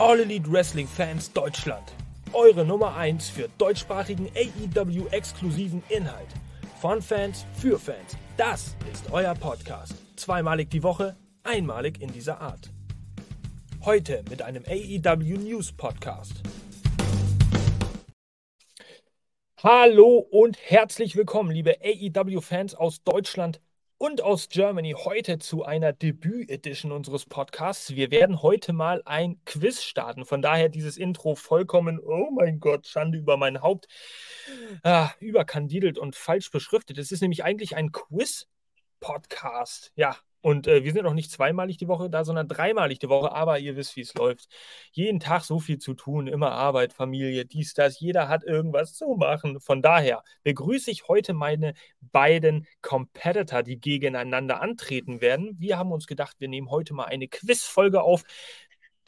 All Elite Wrestling Fans Deutschland. Eure Nummer 1 für deutschsprachigen AEW-exklusiven Inhalt. Von Fans für Fans. Das ist euer Podcast. Zweimalig die Woche, einmalig in dieser Art. Heute mit einem AEW News Podcast. Hallo und herzlich willkommen, liebe AEW-Fans aus Deutschland und aus Germany. Heute zu einer Debüt-Edition unseres Podcasts. Wir werden heute mal ein Quiz starten. Von daher dieses Intro vollkommen, oh mein Gott, Schande über mein Haupt, ah, überkandidelt und falsch beschriftet. Es ist nämlich eigentlich ein Quiz-Podcast. Ja, und äh, wir sind auch nicht zweimalig die Woche da, sondern dreimalig die Woche. Aber ihr wisst, wie es läuft. Jeden Tag so viel zu tun, immer Arbeit, Familie, dies, das. Jeder hat irgendwas zu machen. Von daher begrüße ich heute meine beiden Competitor, die gegeneinander antreten werden. Wir haben uns gedacht, wir nehmen heute mal eine Quizfolge auf.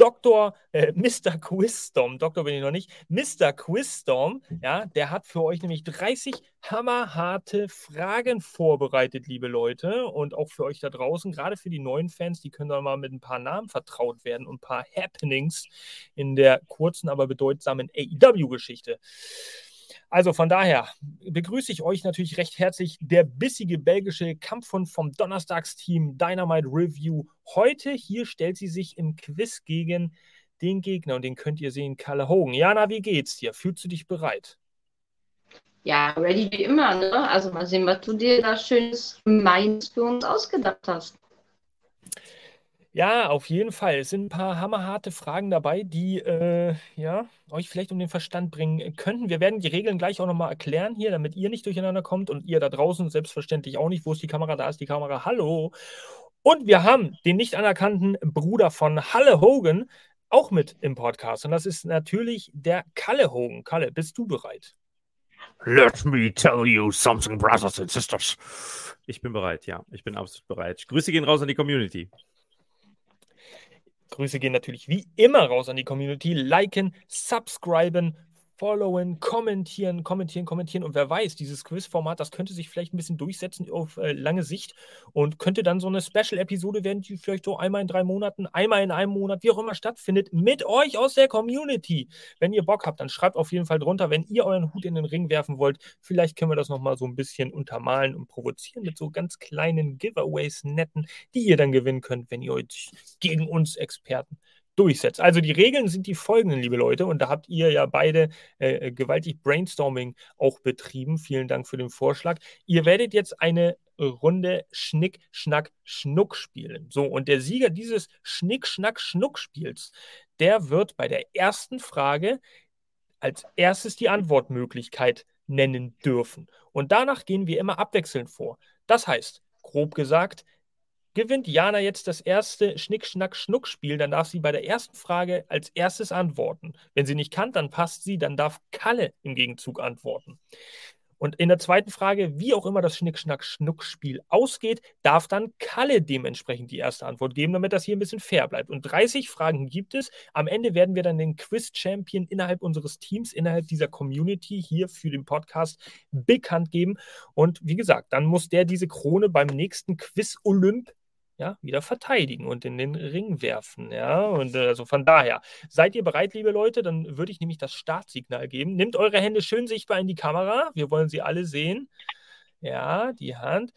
Dr. Äh, Mr. Quizstorm, Doktor bin ich noch nicht, Mr. Quizstorm, ja, der hat für euch nämlich 30 hammerharte Fragen vorbereitet, liebe Leute, und auch für euch da draußen, gerade für die neuen Fans, die können da mal mit ein paar Namen vertraut werden und ein paar Happenings in der kurzen, aber bedeutsamen AEW-Geschichte. Also von daher begrüße ich euch natürlich recht herzlich. Der bissige belgische Kampfhund vom Donnerstagsteam Dynamite Review. Heute hier stellt sie sich im Quiz gegen den Gegner und den könnt ihr sehen, Kalle Hogan. Jana, wie geht's dir? Fühlst du dich bereit? Ja, ready wie immer, ne? Also mal sehen, was du dir da schönes Meins für uns ausgedacht hast. Ja, auf jeden Fall. Es sind ein paar hammerharte Fragen dabei, die äh, ja, euch vielleicht um den Verstand bringen könnten. Wir werden die Regeln gleich auch nochmal erklären hier, damit ihr nicht durcheinander kommt und ihr da draußen selbstverständlich auch nicht. Wo ist die Kamera? Da ist die Kamera. Hallo. Und wir haben den nicht anerkannten Bruder von Halle Hogan auch mit im Podcast. Und das ist natürlich der Kalle Hogan. Kalle, bist du bereit? Let me tell you something, brothers and sisters. Ich bin bereit, ja. Ich bin absolut bereit. Grüße gehen raus an die Community. Grüße gehen natürlich wie immer raus an die Community. Liken, subscriben, followen, kommentieren, kommentieren, kommentieren. Und wer weiß, dieses Quiz-Format, das könnte sich vielleicht ein bisschen durchsetzen auf äh, lange Sicht und könnte dann so eine Special-Episode werden, die vielleicht so einmal in drei Monaten, einmal in einem Monat, wie auch immer stattfindet, mit euch aus der Community. Wenn ihr Bock habt, dann schreibt auf jeden Fall drunter, wenn ihr euren Hut in den Ring werfen wollt. Vielleicht können wir das nochmal so ein bisschen untermalen und provozieren mit so ganz kleinen Giveaways, netten, die ihr dann gewinnen könnt, wenn ihr euch gegen uns Experten durchsetzt. Also die Regeln sind die folgenden, liebe Leute, und da habt ihr ja beide äh, äh, gewaltig Brainstorming auch betrieben. Vielen Dank für den Vorschlag. Ihr werdet jetzt eine Runde Schnick, Schnack, Schnuck spielen. So, und der Sieger dieses Schnick, Schnack, Schnuck-Spiels, der wird bei der ersten Frage als erstes die Antwortmöglichkeit nennen dürfen. Und danach gehen wir immer abwechselnd vor. Das heißt, grob gesagt, Gewinnt Jana jetzt das erste Schnick-Schnack-Schnuck-Spiel, dann darf sie bei der ersten Frage als erstes antworten. Wenn sie nicht kann, dann passt sie, dann darf Kalle im Gegenzug antworten. Und in der zweiten Frage, wie auch immer das Schnick-Schnack-Schnuck-Spiel ausgeht, darf dann Kalle dementsprechend die erste Antwort geben, damit das hier ein bisschen fair bleibt. Und 30 Fragen gibt es. Am Ende werden wir dann den Quiz-Champion innerhalb unseres Teams, innerhalb dieser Community hier für den Podcast bekannt geben. Und wie gesagt, dann muss der diese Krone beim nächsten Quiz-Olymp ja, wieder verteidigen und in den Ring werfen. Ja, und äh, also von daher, seid ihr bereit, liebe Leute? Dann würde ich nämlich das Startsignal geben. Nehmt eure Hände schön sichtbar in die Kamera. Wir wollen sie alle sehen. Ja, die Hand.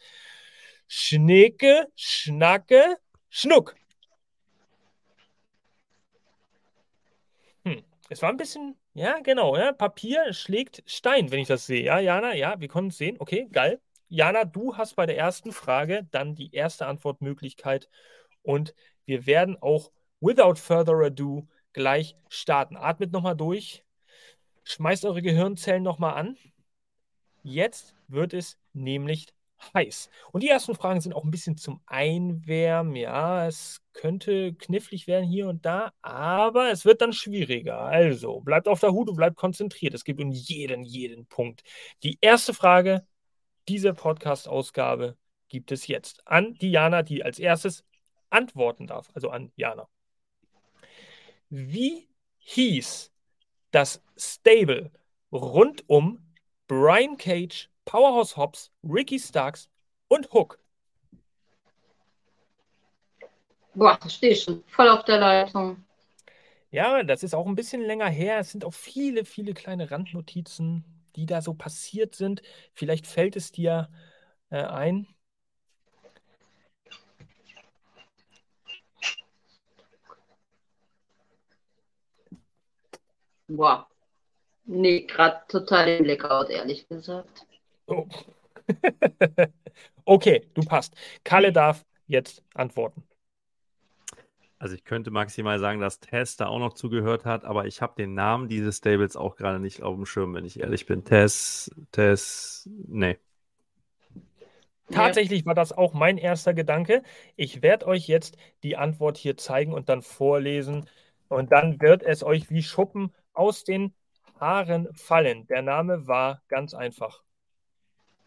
Schnicke, Schnacke, Schnuck. Hm, es war ein bisschen, ja, genau, ja, Papier schlägt Stein, wenn ich das sehe. Ja, Jana, ja, wir konnten es sehen. Okay, geil. Jana, du hast bei der ersten Frage dann die erste Antwortmöglichkeit und wir werden auch without further ado gleich starten. Atmet nochmal durch, schmeißt eure Gehirnzellen nochmal an. Jetzt wird es nämlich heiß. Und die ersten Fragen sind auch ein bisschen zum Einwärmen. Ja, es könnte knifflig werden hier und da, aber es wird dann schwieriger. Also bleibt auf der Hut und bleibt konzentriert. Es geht um jeden, jeden Punkt. Die erste Frage diese Podcast-Ausgabe gibt es jetzt an Diana, die als erstes antworten darf, also an Jana. Wie hieß das Stable rund um Brian Cage, Powerhouse Hobbs, Ricky Starks und Hook? Boah, da stehe ich schon voll auf der Leitung. Ja, das ist auch ein bisschen länger her. Es sind auch viele, viele kleine Randnotizen, die da so passiert sind. Vielleicht fällt es dir äh, ein. Boah. Nee, gerade total im Blackout, ehrlich gesagt. Oh. okay, du passt. Kalle darf jetzt antworten. Also ich könnte maximal sagen, dass Tess da auch noch zugehört hat, aber ich habe den Namen dieses Stables auch gerade nicht auf dem Schirm, wenn ich ehrlich bin. Tess, Tess, nee. Tatsächlich war das auch mein erster Gedanke. Ich werde euch jetzt die Antwort hier zeigen und dann vorlesen. Und dann wird es euch wie Schuppen aus den Haaren fallen. Der Name war ganz einfach.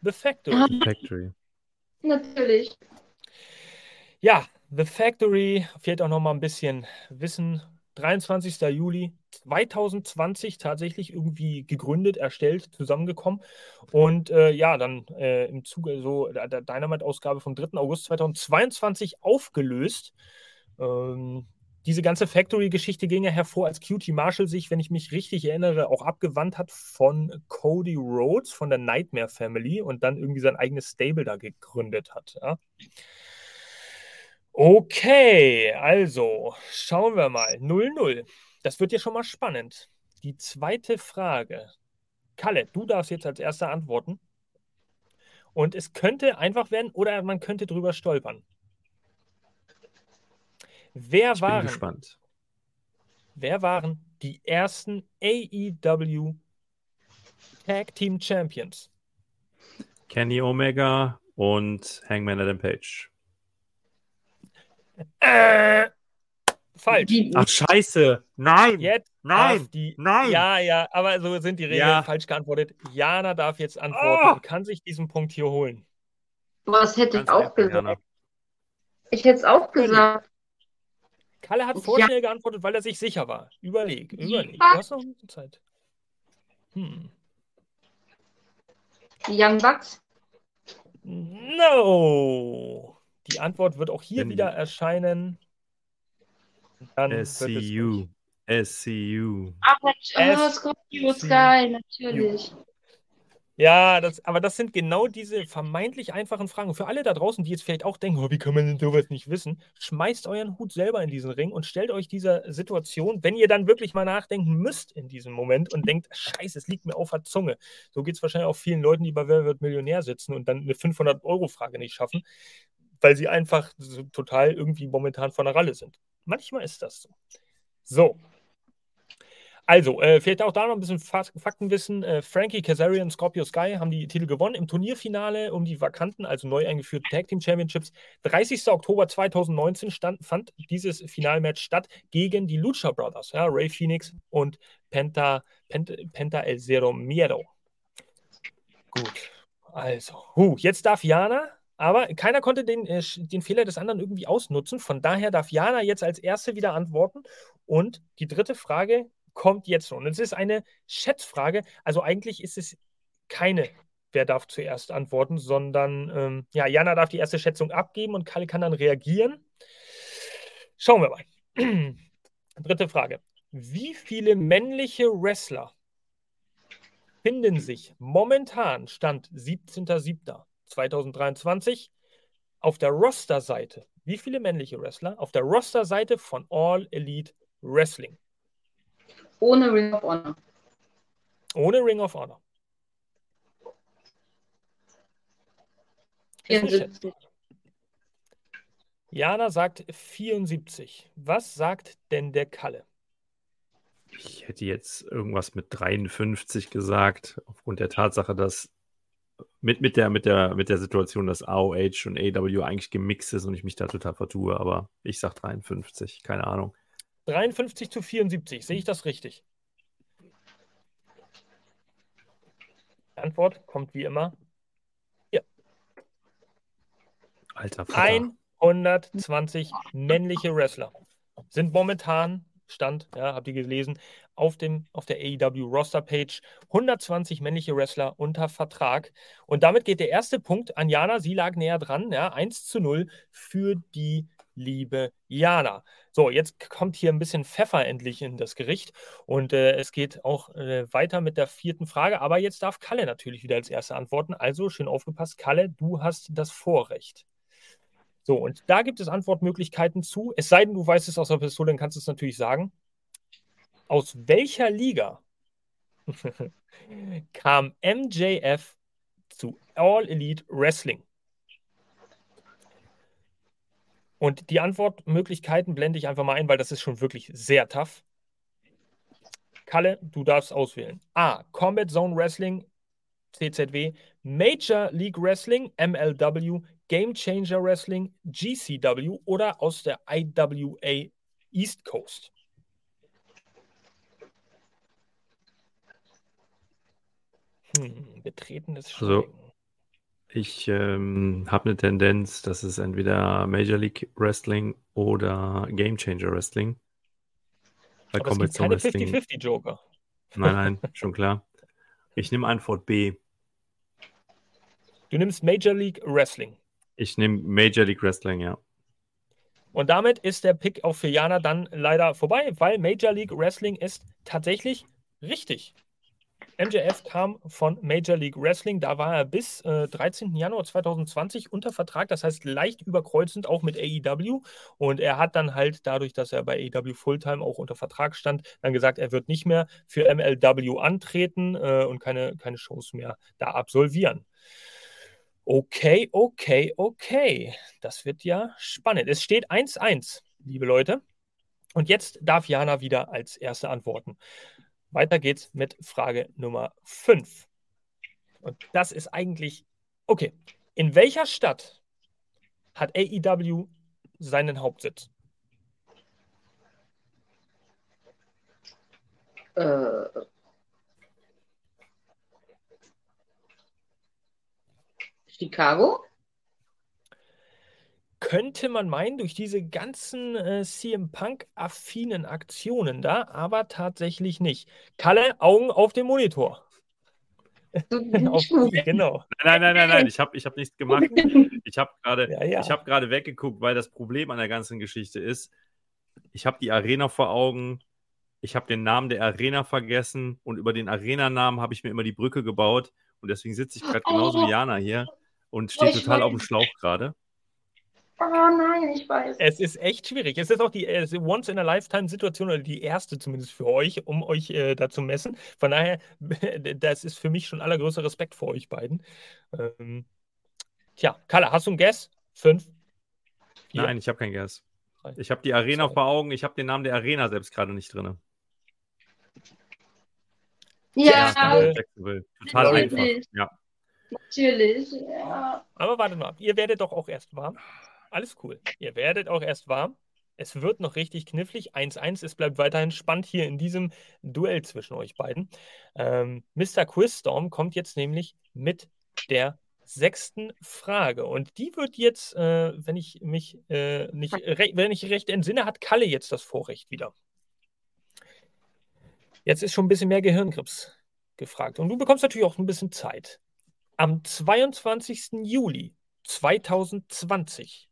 The Factory. The Factory. Natürlich. Ja, The Factory, fehlt auch noch mal ein bisschen Wissen. 23. Juli 2020 tatsächlich irgendwie gegründet, erstellt, zusammengekommen. Und äh, ja, dann äh, im Zuge so der, der Dynamite-Ausgabe vom 3. August 2022 aufgelöst. Ähm, diese ganze Factory-Geschichte ging ja hervor, als QT Marshall sich, wenn ich mich richtig erinnere, auch abgewandt hat von Cody Rhodes, von der Nightmare Family und dann irgendwie sein eigenes Stable da gegründet hat. Ja. Okay, also schauen wir mal. 0-0. Das wird ja schon mal spannend. Die zweite Frage. Kalle, du darfst jetzt als erster antworten. Und es könnte einfach werden oder man könnte drüber stolpern. Wer Ich waren, bin gespannt. wer waren die ersten AEW Tag Team Champions? Kenny Omega und Hangman Adam Page. Äh, falsch. Ach, scheiße. Nein. Jetzt Nein. die. Nein. Ja, ja, aber so sind die Regeln Ja. falsch geantwortet. Jana darf jetzt antworten Oh. und kann sich diesen Punkt hier holen. was hätte ich Ganz auch einfach, gesagt? Jana. Ich hätte es auch gesagt. Kalle hat Ja. vorschnell geantwortet, weil er sich sicher war. Überleg, überleg. Du Ja. hast noch ein bisschen Zeit. Hm. Die Young Bucks. No. Die Antwort wird auch hier Wenn die- wieder erscheinen. Dann SCU. SCU. Ach, Mensch, S- oh, Scorpio Sky, natürlich. Ja, das, aber das sind genau diese vermeintlich einfachen Fragen. Für alle da draußen, die jetzt vielleicht auch denken, oh, wie kann man denn sowas nicht wissen, schmeißt euren Hut selber in diesen Ring und stellt euch dieser Situation, wenn ihr dann wirklich mal nachdenken müsst in diesem Moment und denkt, scheiße, es liegt mir auf der Zunge. So geht es wahrscheinlich auch vielen Leuten, die bei Wer wird Millionär sitzen und dann eine 500-Euro-Frage nicht schaffen, weil sie einfach so total irgendwie momentan von der Ralle sind. Manchmal ist das so. So, also, äh, vielleicht auch da noch ein bisschen Fak Faktenwissen. Äh, Frankie Kazarian Scorpio Sky haben die Titel gewonnen im Turnierfinale um die vakanten, also neu eingeführten Tag Team Championships. 30. Oktober 2019 stand, fand dieses Finalmatch statt gegen die Lucha Brothers, ja, Ray Phoenix und Penta, Penta, Penta El Zero Miedo. Gut, also, huh, jetzt darf Jana, aber keiner konnte den, äh, den Fehler des anderen irgendwie ausnutzen. Von daher darf Jana jetzt als Erste wieder antworten. Und die dritte Frage kommt jetzt schon. Es ist eine Schätzfrage. Also eigentlich ist es keine, wer darf zuerst antworten, sondern ähm, ja, Jana darf die erste Schätzung abgeben und Kalle kann dann reagieren. Schauen wir mal. Dritte Frage. Wie viele männliche Wrestler finden sich momentan, Stand 17.07.2023, auf der Roster-Seite? Wie viele männliche Wrestler auf der Roster-Seite von All Elite Wrestling? Ohne Ring of Honor. Ohne Ring of Honor. Ist eine Schätzung. 74. Jana sagt 74. Was sagt denn der Kalle? Ich hätte jetzt irgendwas mit 53 gesagt, aufgrund der Tatsache, dass mit, mit, der, mit, der, mit der Situation, dass AOH und AW eigentlich gemixt ist und ich mich da total vertue, aber ich sag 53, keine Ahnung. 53 zu 74. Sehe ich das richtig? Die Antwort kommt wie immer. Alter Vater. 120 männliche Wrestler sind momentan, Stand, ja, habt ihr gelesen, auf, dem, auf der AEW Roster Page 120 männliche Wrestler unter Vertrag. Und damit geht der erste Punkt an Jana. Sie lag näher dran, ja, 1 zu 0 für die liebe Jana. So, jetzt kommt hier ein bisschen Pfeffer endlich in das Gericht und äh, es geht auch äh, weiter mit der vierten Frage, aber jetzt darf Kalle natürlich wieder als Erste antworten. Also schön aufgepasst, Kalle, du hast das Vorrecht. So, und da gibt es Antwortmöglichkeiten zu. Es sei denn, du weißt es aus der Pistole, dann kannst du es natürlich sagen. Aus welcher Liga kam MJF zu All Elite Wrestling? Und die Antwortmöglichkeiten blende ich einfach mal ein, weil das ist schon wirklich sehr tough. Kalle, du darfst auswählen. A. Combat Zone Wrestling, CZW, Major League Wrestling, MLW, Game Changer Wrestling, GCW oder aus der IWA East Coast. Hm, betretenes Also, Schweigen. ich ähm, habe eine Tendenz, dass es entweder Major League Wrestling oder Game Changer Wrestling. Bei Aber es Combat gibt Zone keine Wrestling. 50-50-Joker. Nein, nein, schon klar. Ich nehme Antwort B. Du nimmst Major League Wrestling. Ich nehme Major League Wrestling, ja. Und damit ist der Pick auch für Jana dann leider vorbei, weil Major League Wrestling ist tatsächlich richtig. MJF kam von Major League Wrestling, da war er bis äh, 13. Januar 2020 unter Vertrag, das heißt leicht überkreuzend auch mit AEW. Und er hat dann halt dadurch, dass er bei AEW Fulltime auch unter Vertrag stand, dann gesagt, er wird nicht mehr für MLW antreten äh, und keine, keine Shows mehr da absolvieren. Okay, okay, okay. Das wird ja spannend. Es steht 1-1, liebe Leute. Und jetzt darf Jana wieder als Erste antworten. Weiter geht's mit Frage Nummer 5. Und das ist eigentlich, okay. In welcher Stadt hat AEW seinen Hauptsitz? Äh, Chicago? Könnte man meinen, durch diese ganzen äh, CM Punk-affinen Aktionen da, aber tatsächlich nicht. Kalle, Augen auf den Monitor. Auf die, genau. Nein, nein, nein, nein, ich habe ich hab nichts gemacht. Ich habe gerade Ja, ja. Ich habe gerade weggeguckt, weil das Problem an der ganzen Geschichte ist, ich habe die Arena vor Augen, ich habe den Namen der Arena vergessen und über den Arena-Namen habe ich mir immer die Brücke gebaut und deswegen sitze ich gerade genauso wie Jana hier und stehe ich total auf dem weiß. Schlauch gerade. Oh nein, ich weiß. Es ist echt schwierig. Es ist auch die äh, Once-in-a-Lifetime-Situation oder die erste zumindest für euch, um euch äh, da zu messen. Von daher, das ist für mich schon allergrößter Respekt vor euch beiden. Ähm, tja, Kalle, hast du einen Guess? Fünf? Vier? Nein, ich habe kein Guess. Drei. Ich habe die Arena Zwei. vor Augen, ich habe den Namen der Arena selbst gerade nicht drin. Ja. Jacksonville. Total einfach. Ja. Natürlich. Ja. Aber warte mal, ihr werdet doch auch erst warm. Alles cool. Ihr werdet auch erst warm. Es wird noch richtig knifflig. 1-1. Es bleibt weiterhin spannend hier in diesem Duell zwischen euch beiden. Ähm, Mr. Quizstorm kommt jetzt nämlich mit der sechsten Frage. Und die wird jetzt, äh, wenn ich mich äh, nicht, wenn ich recht entsinne, hat Kalle jetzt das Vorrecht wieder. Jetzt ist schon ein bisschen mehr Gehirngrips gefragt. Und du bekommst natürlich auch ein bisschen Zeit. Am 22. Juli 2020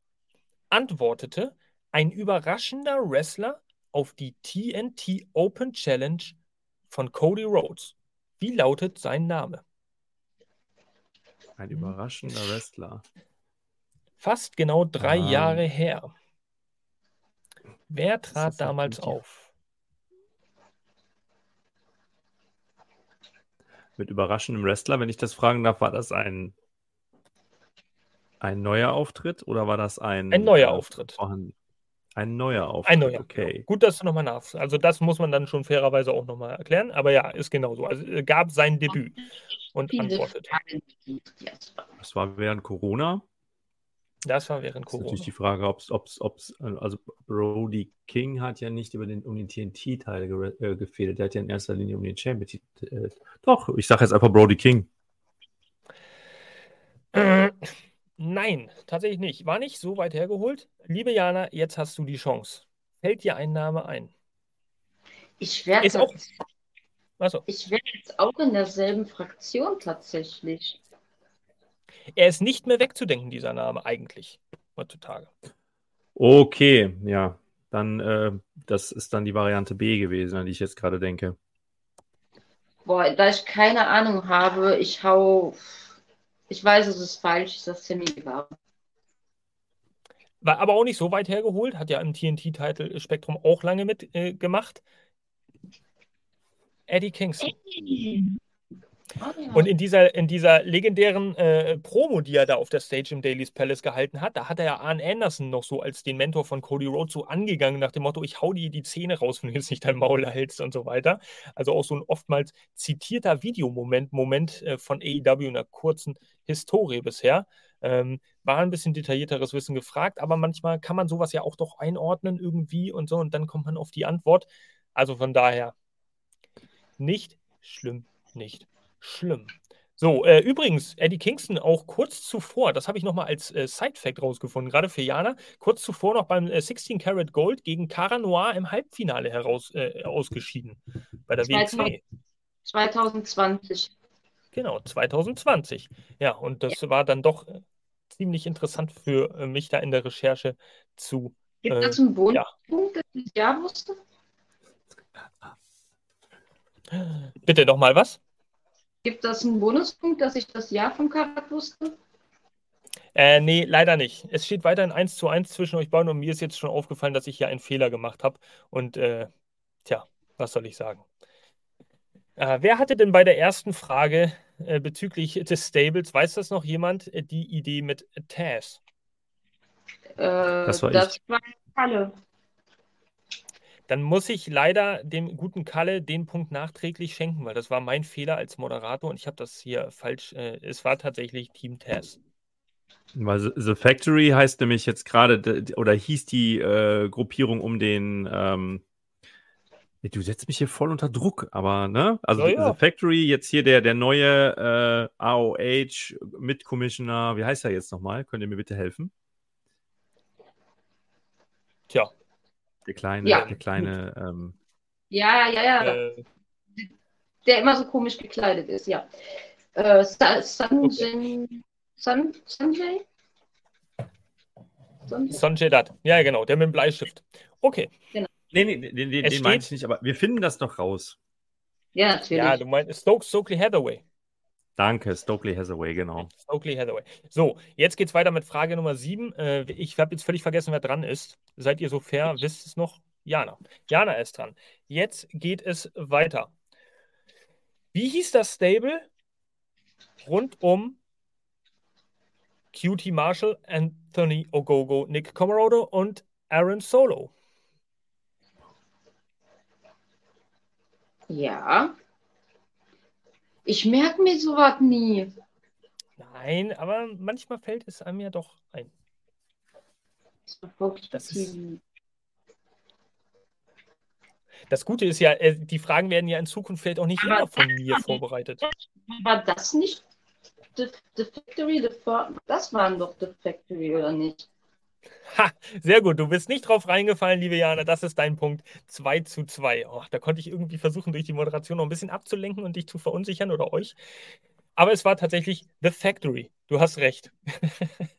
antwortete ein überraschender Wrestler auf die TNT Open Challenge von Cody Rhodes. Wie lautet sein Name? Ein überraschender Wrestler. Fast genau drei Ah. Jahre her. Wer trat damals auf? Mit überraschendem Wrestler, wenn ich das fragen darf, war das ein, ein neuer Auftritt oder war das ein, Ein neuer äh, Auftritt. vorhanden- Ein neuer Auftritt. Ein neuer. Okay. Gut, dass du nochmal nach. Also, das muss man dann schon fairerweise auch nochmal erklären. Aber ja, ist genauso. Also, er gab sein Debüt und antwortet. Das war während Corona. Das war während Das ist Corona. natürlich die Frage, ob es, also Brody King hat ja nicht über den, um den TNT-Teil gere- äh, gefehlt. Der hat ja in erster Linie um den Champion. Äh, doch, ich sage jetzt einfach Brody King. Äh, nein, tatsächlich nicht. War nicht so weit hergeholt. Liebe Jana, jetzt hast du die Chance. Fällt dir ein Name ein? Ich wäre Ist auch- Achso. ich wär jetzt auch in derselben Fraktion tatsächlich. Er ist nicht mehr wegzudenken, dieser Name, eigentlich, heutzutage. Okay, ja. Dann, äh, das ist dann die Variante B gewesen, an die ich jetzt gerade denke. Boah, da ich keine Ahnung habe, ich hau. Ich weiß, es ist falsch, sag Sammy Guevara. War aber auch nicht so weit hergeholt, hat ja im TNT-Title-Spektrum auch lange mitgemacht. Äh, Eddie Kingston. Ja. Und in dieser, in dieser legendären äh, Promo, die er da auf der Stage im Daily's Palace gehalten hat, da hat er ja Arn Anderson noch so als den Mentor von Cody Rhodes so angegangen, nach dem Motto, ich hau dir die Zähne raus, wenn du jetzt nicht dein Maul hältst und so weiter. Also auch so ein oftmals zitierter Videomoment, Moment äh, von AEW in einer kurzen Historie bisher. Ähm, war ein bisschen detaillierteres Wissen gefragt, aber manchmal kann man sowas ja auch doch einordnen irgendwie und so und dann kommt man auf die Antwort. Also von daher nicht schlimm, nicht schlimm. So, äh, übrigens, Eddie Kingston auch kurz zuvor, das habe ich nochmal als äh, Side-Fact rausgefunden, gerade für Jana, kurz zuvor noch beim äh, 16 Karat Gold gegen Cara Noir im Halbfinale heraus äh, ausgeschieden bei der WXW. 2020. Genau, 2020. Ja, und das ja. war dann doch äh, ziemlich interessant für äh, mich da in der Recherche zu. Gibt es einen Bonuspunkt, dass ich das Jahr wusste? Bitte nochmal was? Gibt das einen Bonuspunkt, dass ich das Jahr vom Karat wusste? Äh, nee, leider nicht. Es steht weiterhin 1 zu 1 zwischen euch beiden und mir ist jetzt schon aufgefallen, dass ich hier einen Fehler gemacht habe. Und äh, tja, was soll ich sagen? Äh, wer hatte denn bei der ersten Frage äh, bezüglich des Stables, weiß das noch jemand, äh, die Idee mit Taz? das war, das war Kalle. Dann muss ich leider dem guten Kalle den Punkt nachträglich schenken, weil das war mein Fehler als Moderator und ich habe das hier falsch. Äh, es war tatsächlich Team Taz. Weil The Factory heißt nämlich jetzt gerade, oder hieß die äh, Gruppierung um den. Ähm, du setzt mich hier voll unter Druck, aber ne? Also Ja, ja. The Factory, jetzt hier der, der neue äh, AOH mit Commissioner, wie heißt er jetzt nochmal? Könnt ihr mir bitte helfen? Tja, Der kleine, Ja. der kleine, ähm, Ja, ja, ja. äh, Der immer so komisch gekleidet ist, ja. Äh, Sa- Sanjay. San, Sanjay? Sanjay? Dutt. Ja, genau, der mit dem Bleistift. Okay. nee, nee, den, den, den steht- ich nicht, aber wir finden das doch raus. Ja, natürlich. Ja, du meinst Stokes, Stokely Hathaway. Danke, Stokely Hathaway, genau. Stokely Hathaway. So, jetzt geht's weiter mit Frage Nummer 7. Äh, ich habe jetzt völlig vergessen, wer dran ist. Seid ihr so fair? Wisst es noch? Jana. Jana ist dran. Jetzt geht es weiter. Wie hieß das Stable rund um QT Marshall, Anthony Ogogo, Nick Comorodo und Aaron Solo? Ja. Ich merke mir sowas nie. Nein, aber manchmal fällt es einem ja doch ein. Das ist-. Das Gute ist ja, äh, die Fragen werden ja in Zukunft vielleicht auch nicht Aber immer von mir vorbereitet. War das nicht The, the Factory? The das waren doch The Factory, oder nicht? Ha, sehr gut. Du bist nicht drauf reingefallen, liebe Jana. Das ist dein Punkt. 2 zu 2. Oh, da konnte ich irgendwie versuchen, durch die Moderation noch ein bisschen abzulenken und dich zu verunsichern oder euch. Aber es war tatsächlich The Factory. Du hast recht.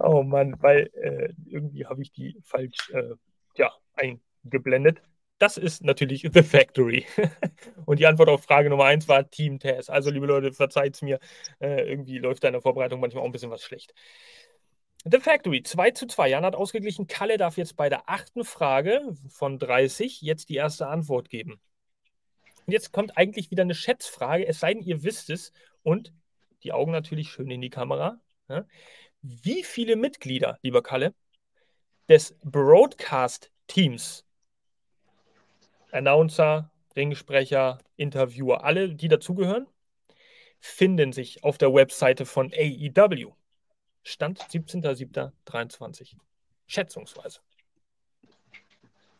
oh Mann, weil äh, irgendwie habe ich die falsch äh, ja, eingeblendet. Das ist natürlich The Factory. Und die Antwort auf Frage Nummer 1 war Team Taz. Also, liebe Leute, verzeiht's mir. Äh, irgendwie läuft da in der Vorbereitung manchmal auch ein bisschen was schlecht. The Factory 2 zu 2. Jan hat ausgeglichen. Kalle darf jetzt bei der achten Frage von 30 jetzt die erste Antwort geben. Und jetzt kommt eigentlich wieder eine Schätzfrage, es sei denn, ihr wisst es. Und die Augen natürlich schön in die Kamera. Ja. Wie viele Mitglieder, lieber Kalle, des Broadcast-Teams, Announcer, Ringsprecher, Interviewer, alle, die dazugehören, finden sich auf der Webseite von AEW? Stand 17.07.23. Schätzungsweise.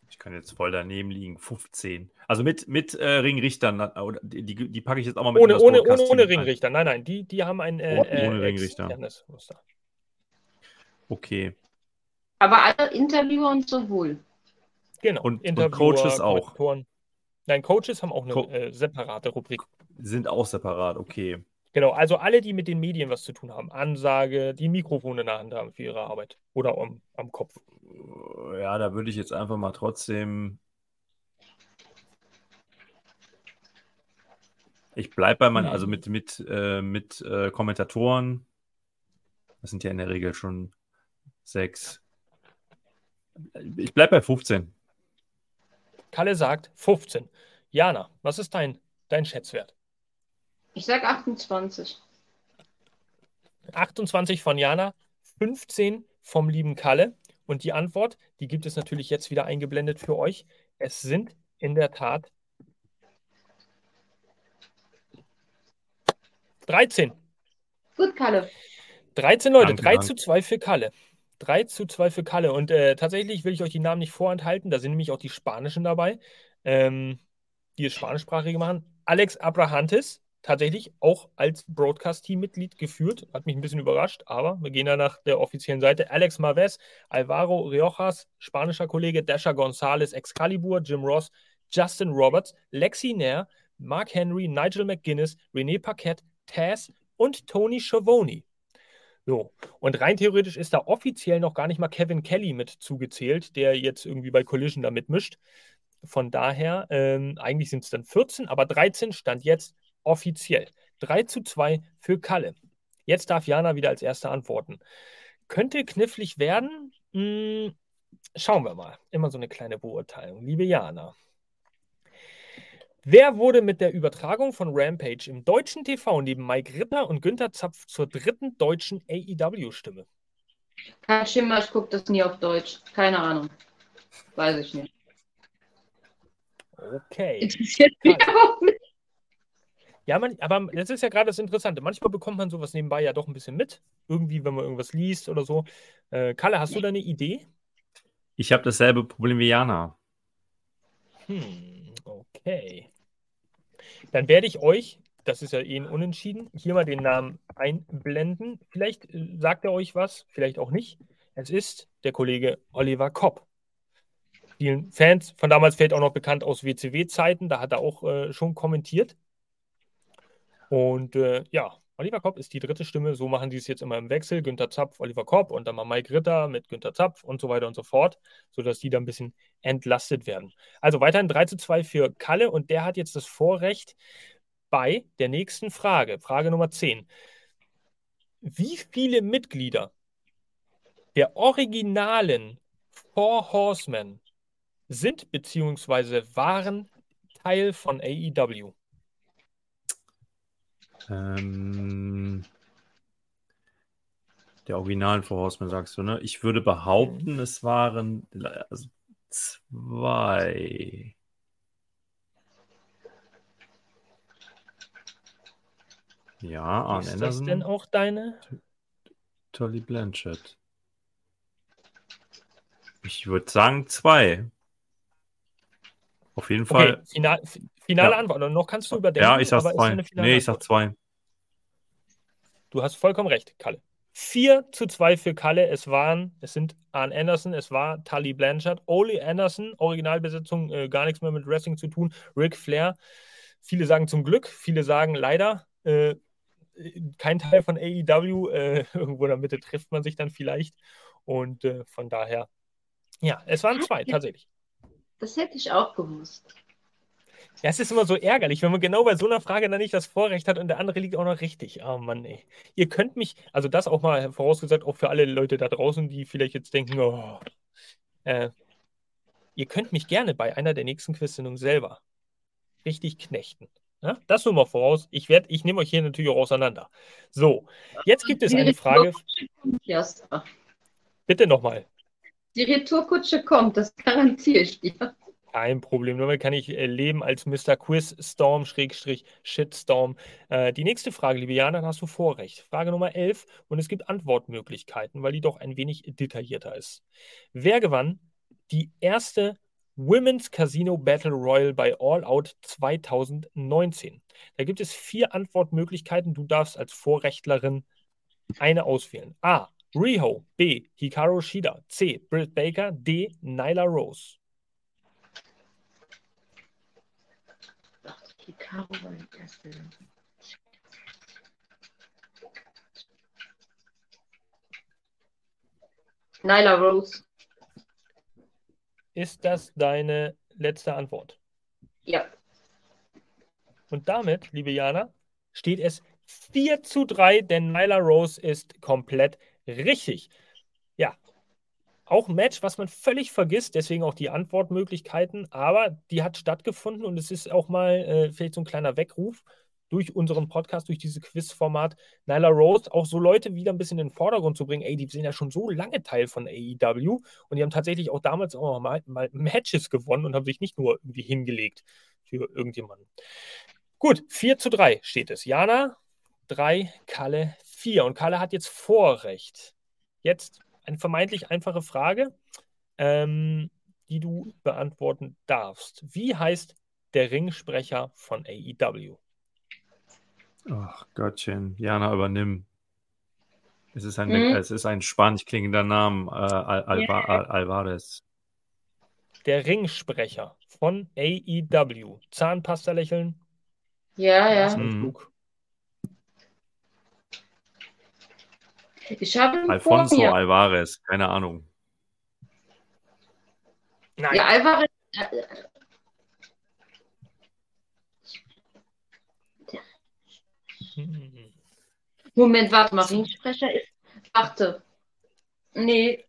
Ich kann jetzt voll daneben liegen, 15. Also mit, mit äh, Ringrichtern, die, die, die packe ich jetzt auch mal mit Ohne, in das ohne, ohne, ohne. Ringrichter. Nein, nein, die, die haben ein äh, Ohne äh, Ringrichter. Okay. Aber alle Interviewer und so wohl. Genau. Und- und Interviewer, Coaches auch. Nein, Coaches haben auch eine Co- äh, separate Rubrik. Sind auch separat, okay. Genau, also alle, die mit den Medien was zu tun haben, Ansage, die Mikrofone in der Hand haben für ihre Arbeit oder am, am Kopf. Ja, da würde ich jetzt einfach mal trotzdem. Ich bleibe bei meinen, also mit, mit, äh, mit äh, Kommentatoren. Das sind ja in der Regel schon sechs. Ich bleibe bei 15. Kalle sagt 15. Jana, was ist dein, dein Schätzwert? Ich sag 28. 28 von Jana, 15 vom lieben Kalle. Und die Antwort, die gibt es natürlich jetzt wieder eingeblendet für euch. Es sind in der Tat 13. Gut, Kalle. 13 Leute, Danke, 3 danke. zu 2 für Kalle. 3 zu 2 für Kalle. Und äh, tatsächlich will ich euch die Namen nicht vorenthalten. Da sind nämlich auch die Spanischen dabei, ähm, die es spanischsprachige machen. Alex Abrahantes, tatsächlich auch als Broadcast-Team-Mitglied geführt. Hat mich ein bisschen überrascht, aber wir gehen da nach der offiziellen Seite. Alex Marves, Alvaro Riojas, spanischer Kollege, Dasha Gonzalez, Excalibur, Jim Ross, Justin Roberts, Lexi Nair, Mark Henry, Nigel McGuinness, René Paquette, Taz und Tony Schiavone. So, und rein theoretisch ist da offiziell noch gar nicht mal Kevin Kelly mit zugezählt, der jetzt irgendwie bei Collision da mitmischt. Von daher, ähm, eigentlich sind es dann 14, aber 13 stand jetzt offiziell. 3 zu 2 für Kalle. Jetzt darf Jana wieder als Erste antworten. Könnte knifflig werden? Hm, schauen wir mal. Immer so eine kleine Beurteilung. Liebe Jana. Wer wurde mit der Übertragung von Rampage im deutschen TV neben Mike Ritter und Günther Zapf zur dritten deutschen AEW-Stimme? Kein Schimmer, ich gucke das nie auf Deutsch. Keine Ahnung. Weiß ich nicht. Okay. Interessiert mich auch nicht. Ja, man, aber das ist ja gerade das Interessante. Manchmal bekommt man sowas nebenbei ja doch ein bisschen mit. Irgendwie, wenn man irgendwas liest oder so. Äh, Kalle, hast du da eine Idee? Ich habe dasselbe Problem wie Jana. Hm, okay. Dann werde ich euch, das ist ja eh ein Unentschieden, hier mal den Namen einblenden. Vielleicht äh, sagt er euch was, vielleicht auch nicht. Es ist der Kollege Oliver Kopp. Vielen Fans von damals fällt auch noch bekannt aus WCW-Zeiten, da hat er auch äh, schon kommentiert. Und äh, ja, Oliver Kopp ist die dritte Stimme. So machen die es jetzt immer im Wechsel. Günther Zapf, Oliver Kopp und dann mal Mike Ritter mit Günther Zapf und so weiter und so fort, sodass die da ein bisschen entlastet werden. Also weiterhin 3 zu 2 für Kalle und der hat jetzt das Vorrecht bei der nächsten Frage. Frage Nummer 10. Wie viele Mitglieder der originalen Four Horsemen sind bzw. waren Teil von AEW? Ähm, der originalen Four Horsemen, sagst du, ne? Ich würde behaupten, es waren also zwei. Ja, Arn Ist das denn Anderson, auch deine? Tolly Blanchett. Ich würde sagen zwei. Auf jeden Okay, Fall. final, finale Ja. Antwort. Und noch kannst du überdenken. Ja, ich sag aber ist zwei. Nee, ich sag zwei. Du hast vollkommen recht, Kalle. 4 zu 2 für Kalle. Es waren, es sind Arn Anderson, es war Tully Blanchard, Ole Anderson, Originalbesetzung, äh, gar nichts mehr mit Wrestling zu tun, Ric Flair. Viele sagen zum Glück, viele sagen leider, äh, kein Teil von AEW. Äh, irgendwo in der Mitte trifft man sich dann vielleicht. Und äh, von daher, ja, es waren zwei, tatsächlich. Das hätte ich auch gewusst. Ja, es ist immer so ärgerlich, wenn man genau bei so einer Frage dann nicht das Vorrecht hat und der andere liegt auch noch richtig. Oh Mann, ey. Ihr könnt mich, also das auch mal vorausgesagt, auch für alle Leute da draußen, die vielleicht jetzt denken, oh, äh, ihr könnt mich gerne bei einer der nächsten Quiz-Sendungen selber richtig knechten. Ja, das nur mal voraus. Ich werde, ich nehme euch hier natürlich auch auseinander. So, jetzt gibt es eine Frage. Bitte nochmal. Die Retourkutsche kommt, das garantiere ich dir. Kein Problem, damit kann ich äh, leben als Mr. Quizstorm, Schrägstrich, Shitstorm. Äh, die nächste Frage, liebe Jana, dann hast du Vorrecht. Frage Nummer 11 und es gibt Antwortmöglichkeiten, weil die doch ein wenig detaillierter ist. Wer gewann die erste Women's Casino Battle Royal bei All Out 2019? Da gibt es vier Antwortmöglichkeiten. Du darfst als Vorrechtlerin eine auswählen. A. Riho. B. Hikaru Shida. C. Britt Baker. D. Nyla Rose. Hikaru war die erste. Nyla Rose. Ist das deine letzte Antwort? Ja. Und damit, liebe Jana, steht es 4 zu 3, denn Nyla Rose ist komplett richtig. Auch ein Match, was man völlig vergisst, deswegen auch die Antwortmöglichkeiten, aber die hat stattgefunden und es ist auch mal äh, vielleicht so ein kleiner Weckruf durch unseren Podcast, durch dieses Quiz-Format Nyla Rose, auch so Leute wieder ein bisschen in den Vordergrund zu bringen. Ey, die sind ja schon so lange Teil von AEW und die haben tatsächlich auch damals auch mal, mal Matches gewonnen und haben sich nicht nur irgendwie hingelegt für irgendjemanden. Gut, 4 zu 3 steht es. Jana 3, Kalle 4 und Kalle hat jetzt Vorrecht. Jetzt eine vermeintlich einfache Frage, ähm, die du beantworten darfst. Wie heißt der Ringsprecher von AEW? Ach Gottchen, Jana, übernimm. Es ist ein, Mhm. es ist ein spanisch klingender Name, äh, Al Alva Al Alvarez. Der Ringsprecher von AEW. Zahnpasta lächeln. Ja, ja. Mhm. Ich habe ihn vor Alfonso mir. Alvarez, keine Ahnung. Nein, Ja, Alvarez. äh. Moment, warte mal. Ringsprecher ist. Warte. Nee.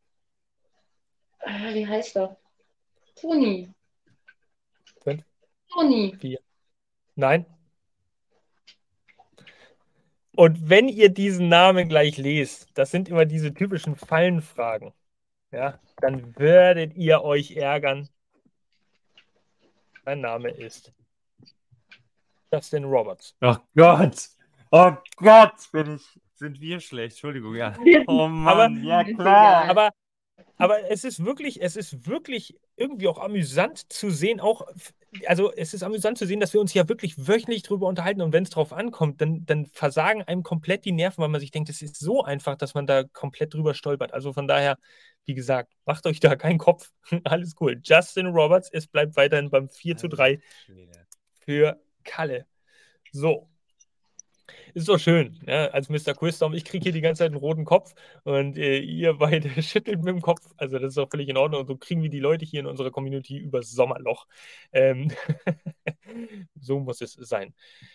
Äh, Wie heißt er? Toni. Fünf. Toni. Nein. Und wenn ihr diesen Namen gleich lest, das sind immer diese typischen Fallenfragen, ja, dann werdet ihr euch ärgern. Sein Name ist Justin Roberts. Oh Gott! Oh Gott, bin ich, sind wir schlecht. Entschuldigung, ja. Oh Mann, ja Ist klar. Aber, aber es ist wirklich, es ist wirklich irgendwie auch amüsant zu sehen, auch, also es ist amüsant zu sehen, dass wir uns ja wirklich wöchentlich drüber unterhalten und wenn es drauf ankommt, dann, dann versagen einem komplett die Nerven, weil man sich denkt, es ist so einfach, dass man da komplett drüber stolpert. Also von daher, wie gesagt, macht euch da keinen Kopf. Alles cool. Justin Roberts, es bleibt weiterhin beim 4 zu 3 für Kalle. So. Ist doch schön, ja, als Mr. Quizstorm. Ich kriege hier die ganze Zeit einen roten Kopf und äh, ihr beide schüttelt mit dem Kopf. Also, das ist auch völlig in Ordnung. Und so kriegen wir die Leute hier in unserer Community übers Sommerloch. Ähm, so muss es sein.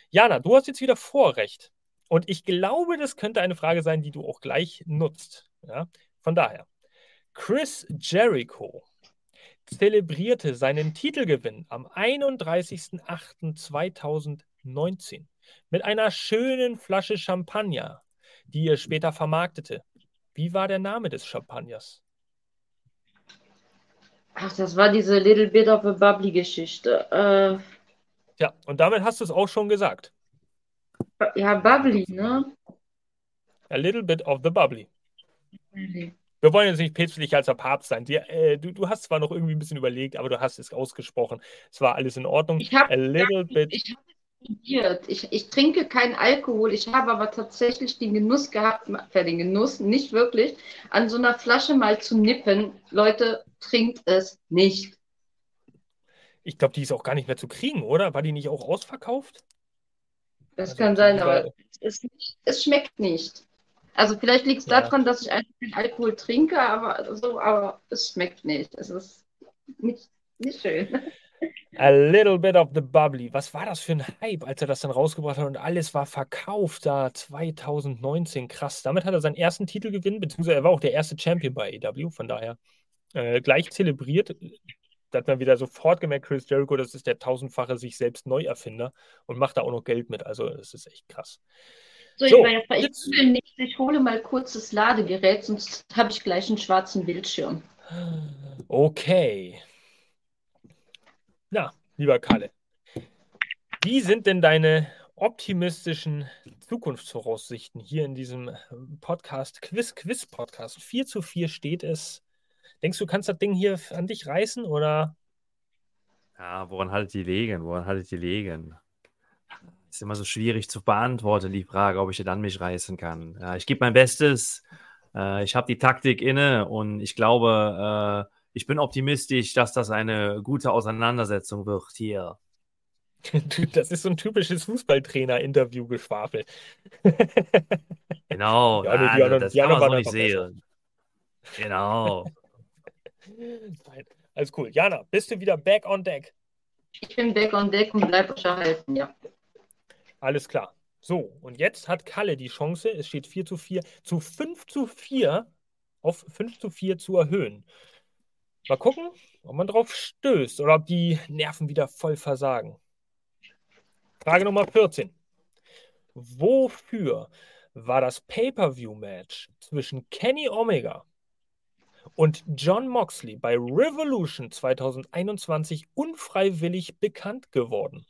Jana, du hast jetzt wieder Vorrecht. Und ich glaube, das könnte eine Frage sein, die du auch gleich nutzt. Ja? Von daher, Chris Jericho zelebrierte seinen Titelgewinn am 31.08.2019 mit einer schönen Flasche Champagner, die er später vermarktete. Wie war der Name des Champagners? Ach, das war diese Little Bit of a Bubbly Geschichte. Äh, Ja, und damit hast du es auch schon gesagt. ja, Bubbly, ne? A little bit of the bubbly. Bubbly. Wir wollen jetzt nicht päpstlich als der Papst sein. Die, äh, du, du hast zwar noch irgendwie ein bisschen überlegt, aber du hast es ausgesprochen. Es war alles in Ordnung. Ich habe A little bit. ich hab probiert. Ich, ich trinke keinen Alkohol. Ich habe aber tatsächlich den Genuss gehabt, für den Genuss nicht wirklich, an so einer Flasche mal zu nippen. Leute, trinkt es nicht. Ich glaube, die ist auch gar nicht mehr zu kriegen, oder? War die nicht auch ausverkauft? Das Also kann sein, aber es, es schmeckt nicht. Also vielleicht liegt es Ja. daran, dass ich einfach keinen Alkohol trinke, aber so, aber es schmeckt nicht. Es ist nicht, nicht schön. A little bit of the bubbly. Was war das für ein Hype, als er das dann rausgebracht hat und alles war verkauft da 2019? Krass. Damit hat er seinen ersten Titel gewinnen, beziehungsweise er war auch der erste Champion bei AEW, von daher äh, gleich zelebriert. Da hat man wieder sofort gemerkt, Chris Jericho, das ist der tausendfache sich selbst Neuerfinder und macht da auch noch Geld mit. Also, das ist echt krass. So, So, ich, ich, will nicht, ich hole mal kurz das Ladegerät, sonst habe ich gleich einen schwarzen Bildschirm. Okay. Na, lieber Kalle, wie sind denn deine optimistischen Zukunftsvoraussichten hier in diesem Podcast, Quiz, Quiz-Podcast? 4 zu 4 steht es. Denkst du, kannst das Ding hier an dich reißen oder? Ja, woran haltet ihr liegen? Woran haltet ihr liegen? Ist immer so schwierig zu beantworten, die Frage, ob ich dann mich reißen kann. Ja, ich gebe mein Bestes. Äh, ich habe die Taktik inne und ich glaube, äh, ich bin optimistisch, dass das eine gute Auseinandersetzung wird hier. Das ist so ein typisches Fußballtrainer-Interview-Geschwafel. Genau, Ja, ja, anderen- das die kann man so nicht besser. sehen. Genau. Nein, alles cool. Jana, bist du wieder back on deck? Ich bin back on deck und bleib euch erhalten, ja. Alles klar. So, und jetzt hat Kalle die Chance, es steht 4 zu 4, zu 5 zu 4 auf 5 zu 4 zu erhöhen. Mal gucken, ob man drauf stößt oder ob die Nerven wieder voll versagen. Frage Nummer 14. Wofür war das Pay-per-view-Match zwischen Kenny Omega und John Moxley bei Revolution 2021 unfreiwillig bekannt geworden?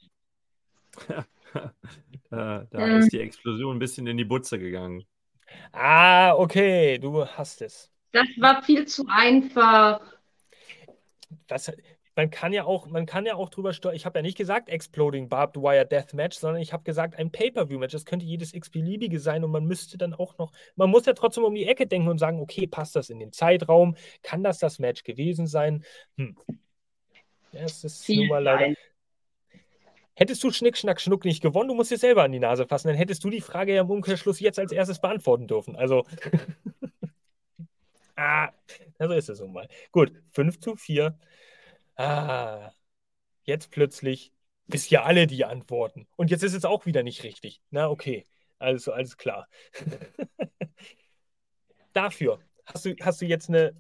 da, da ähm. ist die Explosion ein bisschen in die Butze gegangen. Ah, okay, du hast es. Das war viel zu einfach. Das, man kann ja auch, man kann ja auch drüber steuern. Ich habe ja nicht gesagt Exploding Barbed Wire Death Match, sondern ich habe gesagt ein Pay-Per-View-Match. Das könnte jedes x-beliebige sein und man müsste dann auch noch, man muss ja trotzdem um die Ecke denken und sagen, okay, passt das in den Zeitraum? Kann das das Match gewesen sein? Hm. Ja, es ist Viel nun mal leider. Hättest du Schnick, Schnack, Schnuck nicht gewonnen, du musst dir selber an die Nase fassen, dann hättest du die Frage ja im Umkehrschluss jetzt als erstes beantworten dürfen. Also. Ah, so ist es nun mal. Gut, 5 zu 4 ah, jetzt plötzlich wisst ihr alle die Antworten. Und jetzt ist es auch wieder nicht richtig. Na, okay. Also, alles klar. Dafür hast du, hast du jetzt eine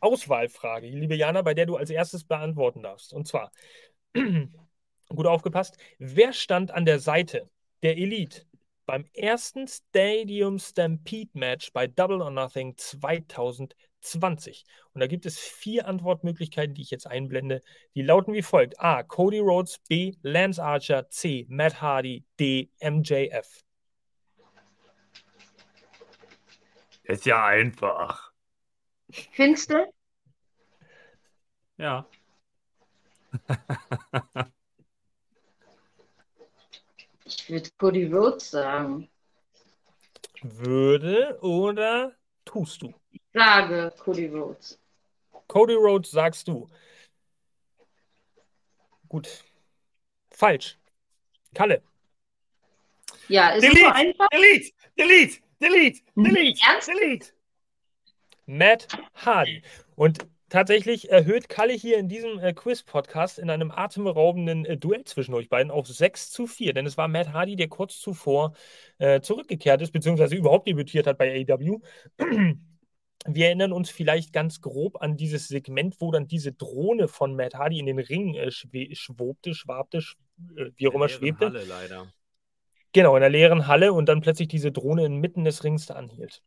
Auswahlfrage, liebe Jana, bei der du als erstes beantworten darfst. Und zwar, gut aufgepasst, wer stand an der Seite der Elite beim ersten Stadium Stampede Match bei Double or Nothing 2000? 20. Und da gibt es vier Antwortmöglichkeiten, die ich jetzt einblende. Die lauten wie folgt: A. Cody Rhodes, B. Lance Archer, C. Matt Hardy, D. MJF. Ist ja einfach. Findest du? Ja. ich würde Cody Rhodes sagen. Würde oder tust du? sage Cody Rhodes. Cody Rhodes sagst du. Gut. Falsch. Kalle. Ja, ist delete, so einfach. Delete, delete, delete, delete, Ernst? delete. Matt Hardy. Und tatsächlich erhöht Kalle hier in diesem äh, Quiz-Podcast in einem atemberaubenden äh, Duell zwischen euch beiden auf 6 zu 4. Denn es war Matt Hardy, der kurz zuvor äh, zurückgekehrt ist, beziehungsweise überhaupt debütiert hat bei AEW wir erinnern uns vielleicht ganz grob an dieses Segment, wo dann diese Drohne von Matt Hardy in den Ring äh, schwobte, schwabte, sch äh, wie auch immer schwebte. Halle leider. Genau, in der leeren Halle und dann plötzlich diese Drohne inmitten des Rings da anhielt.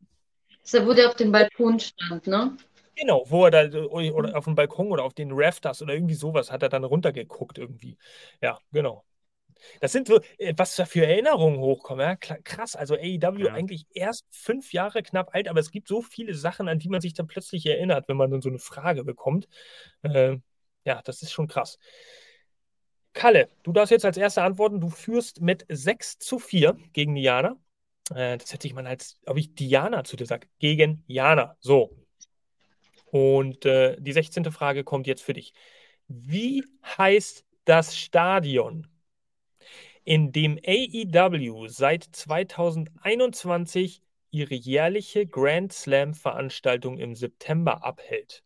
So, wo der auf dem Balkon stand, ne? Genau, wo er da äh, oder auf dem Balkon oder auf den Rafters oder irgendwie sowas hat er dann runtergeguckt irgendwie. Ja, genau. Das sind so, äh, was da für Erinnerungen hochkommen. Ja? Krass, also AEW ja. eigentlich erst fünf Jahre knapp alt, aber es gibt so viele Sachen, an die man sich dann plötzlich erinnert, wenn man dann so eine Frage bekommt. Äh, ja, das ist schon krass. Kalle, du darfst jetzt als erste antworten. Du führst mit 6 zu 4 gegen Diana. Äh, das hätte ich mal als, ob ich Diana zu dir sage, gegen Jana. So. Und äh, die 16. Frage kommt jetzt für dich. Wie heißt das Stadion, in dem AEW seit 2021 ihre jährliche Grand Slam-Veranstaltung im September abhält.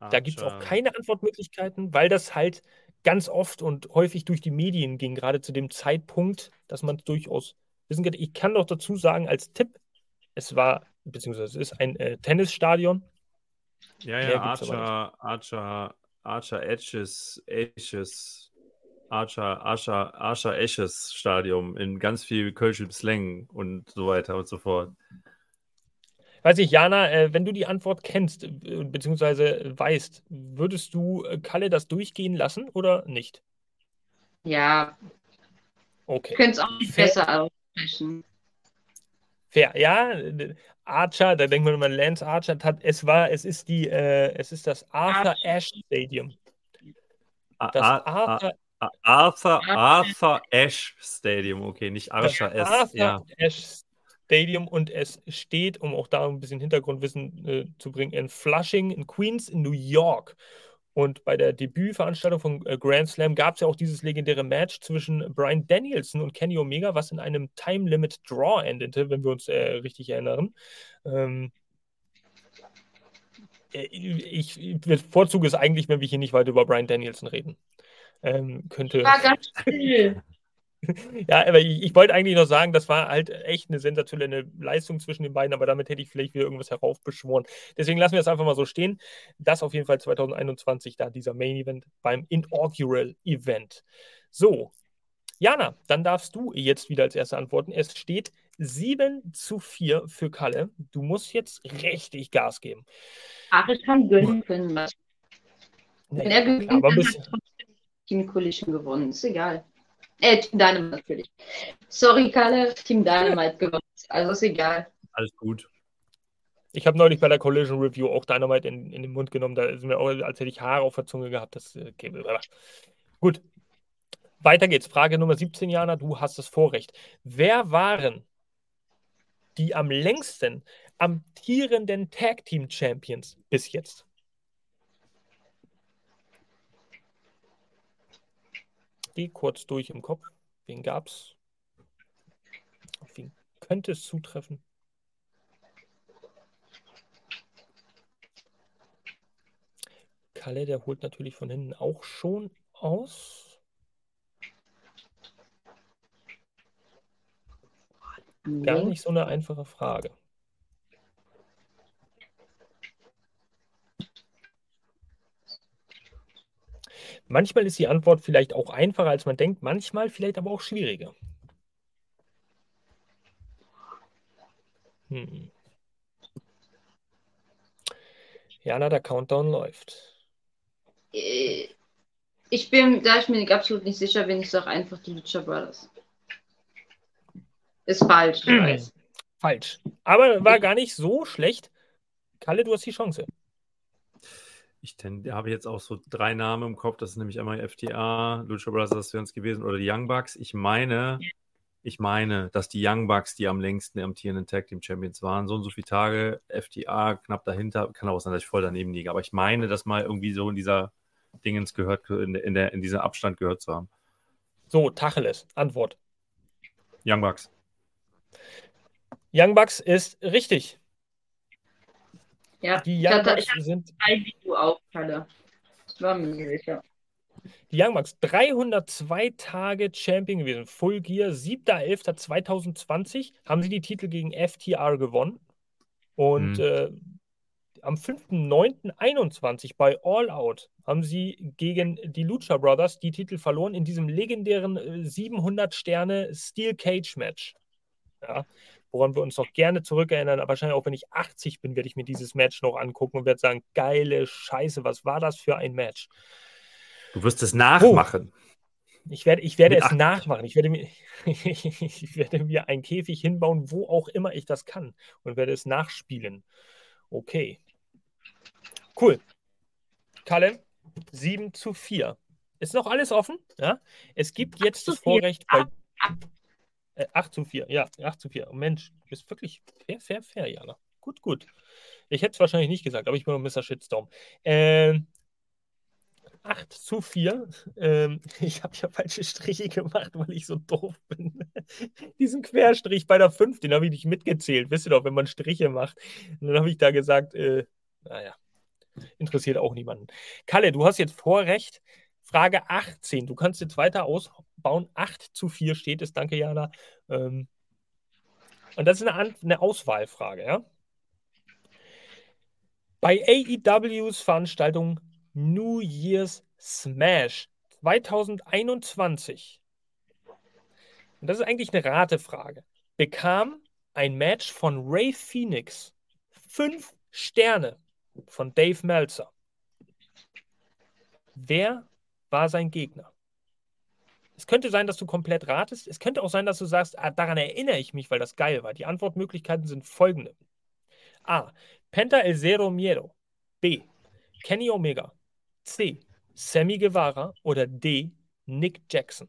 Da gibt es auch keine Antwortmöglichkeiten, weil das halt ganz oft und häufig durch die Medien ging, gerade zu dem Zeitpunkt, dass man es durchaus wissen kann. Ich kann doch dazu sagen, als Tipp, es war, beziehungsweise es ist ein äh, Tennisstadion ja, ja, Archer, Archer, Archer Edges, Edges, Archer, Archer, Archer Ashes Stadium in ganz viel Kölschem Slang und so weiter und so fort. Weiß ich, Jana, äh, wenn du die Antwort kennst, äh, beziehungsweise weißt, würdest du äh, Kalle das durchgehen lassen oder nicht? Ja. Okay. Könntest es auch nicht besser Fair, ja. Archer, da denkt man immer, Lance Archer hat, es war, es ist die, äh, es ist das Arthur Ashe Stadium. Das Arthur, Arthur, Arthur Ashe Stadium, okay, nicht Archer S. Arthur ja. Ashe Stadium und es steht, um auch da ein bisschen Hintergrundwissen äh, zu bringen, in Flushing, in Queens, in New York. Und bei der Debütveranstaltung von äh, Grand Slam gab es ja auch dieses legendäre Match zwischen Brian Danielson und Kenny Omega, was in einem Time Limit Draw endete, wenn wir uns äh, richtig erinnern. Ähm, äh, ich, bevorzuge es eigentlich, wenn wir hier nicht weiter über Brian Danielson reden. Ähm, könnte. War ganz still. Ja, aber ich, ich, wollte eigentlich noch sagen, das war halt echt eine sensationelle Leistung zwischen den beiden, aber damit hätte ich vielleicht wieder irgendwas heraufbeschworen. Deswegen lassen wir es einfach mal so stehen. Das auf jeden Fall 2021 da dieser Main Event beim Inaugural Event. So, Jana, dann darfst du jetzt wieder als Erste antworten. Es steht 7 zu 4 für Kalle. Du musst jetzt richtig Gas geben. Ach, ich kann gönnen können. Wenn er gewinnt, dann hat trotzdem Team Collision gewonnen. Ist egal. Äh, Team Dynamite natürlich. Sorry, Kalle, Team Dynamite gewonnen. Also ist egal. Alles gut. Ich habe neulich bei der Collision Review auch Dynamite in, in den Mund genommen. Da ist mir auch, als hätte ich Haare auf der Zunge gehabt. Das äh, Gut. Weiter geht's. Frage Nummer 17, Jana. Du hast das Vorrecht. Wer waren die am längsten amtierenden Tag Team Champions bis jetzt? Geh kurz durch im Kopf. Wen gab's? Auf wen könnte es zutreffen? Kalle, der holt natürlich von hinten auch schon aus. Gar nicht so eine einfache Frage. Manchmal ist die Antwort vielleicht auch einfacher, als man denkt, manchmal vielleicht aber auch schwieriger. Hm. Jana, der Countdown läuft. Äh, ich bin, da ich mir absolut nicht sicher bin, ich sage einfach die Lucha Brothers. Ist falsch, ich hm. weiß. Falsch. Aber war gar nicht so schlecht. Kalle, du hast die Chance. Ich habe jetzt auch so drei Namen im Kopf. Das ist nämlich einmal FTA, Lucha Brothers wären es gewesen, oder die Young Bucks. Ich meine, ich meine, dass die Young Bucks die am längsten amtierenden Tag Team Champions waren. So und so viele Tage, FTA knapp dahinter. Kann auch sein, dass ich voll daneben liege. Aber ich meine, das mal irgendwie so in dieser Dingens gehört, in, der, in, der, in diesem Abstand gehört zu haben. So, Tacheles. Antwort. Young Bucks. Young Bucks ist richtig. Ja, die Young hatte, Bucks sind. Ein Video auch, Kalle. Ich war mir sicher. Die Young Bucks, 302 Tage Champion gewesen. Full Gear, 7.11.2020 haben sie die Titel gegen FTR gewonnen. Und mhm. äh, am 5.9.21 bei All Out haben sie gegen die Lucha Brothers die Titel verloren in diesem legendären 700 äh, Sterne Steel Cage Match. Ja, woran wir uns noch gerne zurückerinnern. Aber wahrscheinlich auch wenn ich 80 bin, werde ich mir dieses Match noch angucken und werde sagen, geile Scheiße, was war das für ein Match? Du wirst es nachmachen. Oh. Ich werde, ich werde es nachmachen. Ich werde, mir, ich werde mir einen Käfig hinbauen, wo auch immer ich das kann und werde es nachspielen. Okay. Cool. Kalle, 7 zu 4. Ist noch alles offen? Ja? Es gibt jetzt das Vorrecht bei. 8 äh, zu 4, ja, 8 zu 4. Mensch, du bist wirklich fair, fair, fair, Jana. Gut, gut. Ich hätte es wahrscheinlich nicht gesagt, aber ich bin Mr. Shitstorm. Ähm, 8 zu 4. Ähm, ich habe ja falsche Striche gemacht, weil ich so doof bin. Diesen Querstrich bei der 5, den habe ich nicht mitgezählt. Wisst ihr doch, wenn man Striche macht. Und dann habe ich da gesagt, äh, naja, interessiert auch niemanden. Kalle, du hast jetzt Vorrecht. Frage 18. Du kannst jetzt weiter ausbauen. 8 zu 4 steht es. Danke, Jana. Ähm, und das ist eine, eine Auswahlfrage, ja? Bei AEWs Veranstaltung New Year's Smash 2021, und das ist eigentlich eine Ratefrage, bekam ein Match von Ray Phoenix fünf Sterne von Dave Meltzer. Wer war sein Gegner. Es könnte sein, dass du komplett ratest. Es könnte auch sein, dass du sagst, ah, daran erinnere ich mich, weil das geil war. Die Antwortmöglichkeiten sind folgende. A. Penta El Zero Miedo. B. Kenny Omega. C. Sammy Guevara. Oder D. Nick Jackson.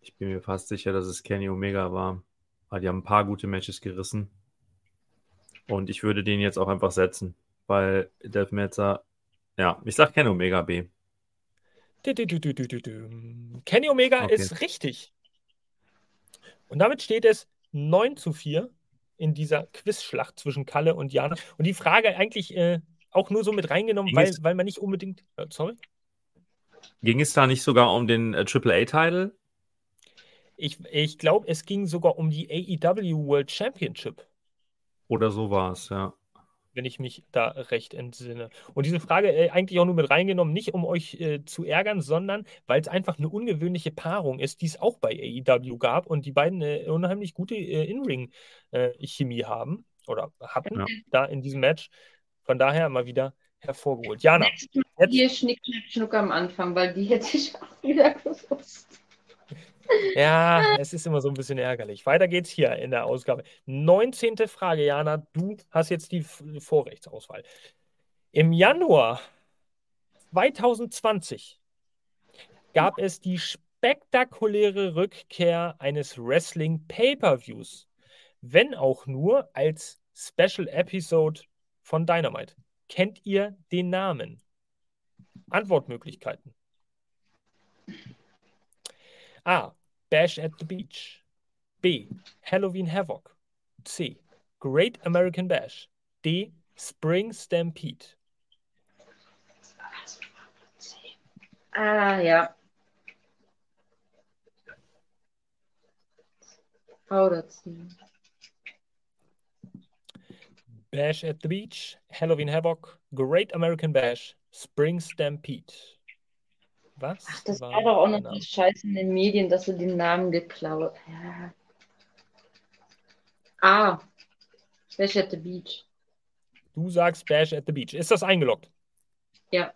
Ich bin mir fast sicher, dass es Kenny Omega war. Weil die haben ein paar gute Matches gerissen. Und ich würde den jetzt auch einfach setzen, weil Delph Meltzer, ja, ich sag Kenny Omega B. Du, du, du, du, du, du, du. Kenny Omega Okay. ist richtig. Und damit steht es 9 zu 4 in dieser Quizschlacht zwischen Kalle und Jana. Und die Frage eigentlich äh, auch nur so mit reingenommen, Ging weil, es- weil man nicht unbedingt. Äh, sorry? Ging es da nicht sogar um den äh, AAA-Title? Ich, ich glaube, es ging sogar um die AEW World Championship, Oder so war es, ja. Wenn ich mich da recht entsinne. Und diese Frage äh, eigentlich auch nur mit reingenommen, nicht um euch äh, zu ärgern, sondern weil es einfach eine ungewöhnliche Paarung ist, die es auch bei AEW gab und die beiden eine unheimlich gute äh, In-Ring-Chemie haben oder hatten Ja. da in diesem Match. Von daher mal wieder hervorgeholt. Jana, jetzt- hier Schnick, Schnuck am Anfang, weil die hätte ich auch wieder gewusst. Ja, es ist immer so ein bisschen ärgerlich. Weiter geht's hier in der Ausgabe. 19. Frage, Jana. Du hast jetzt die Vorrechtsauswahl. Im Januar 2020 gab es die spektakuläre Rückkehr eines Wrestling-Pay-Per-Views, wenn auch nur als Special Episode von Dynamite. Kennt ihr den Namen? Antwortmöglichkeiten. A. Bash at the Beach. B. Halloween Havoc. C. Great American Bash. D. Spring Stampede. Ah, ja. Oh, das Bash at the Beach, Halloween Havoc, Great American Bash, Spring Stampede. Was? Ach, das war war doch auch noch Name? die Scheiße in den Medien, dass sie den Namen geklaut. Ja. Ah, Bash at the Beach. Du sagst Bash at the Beach. Ist das eingeloggt? Ja.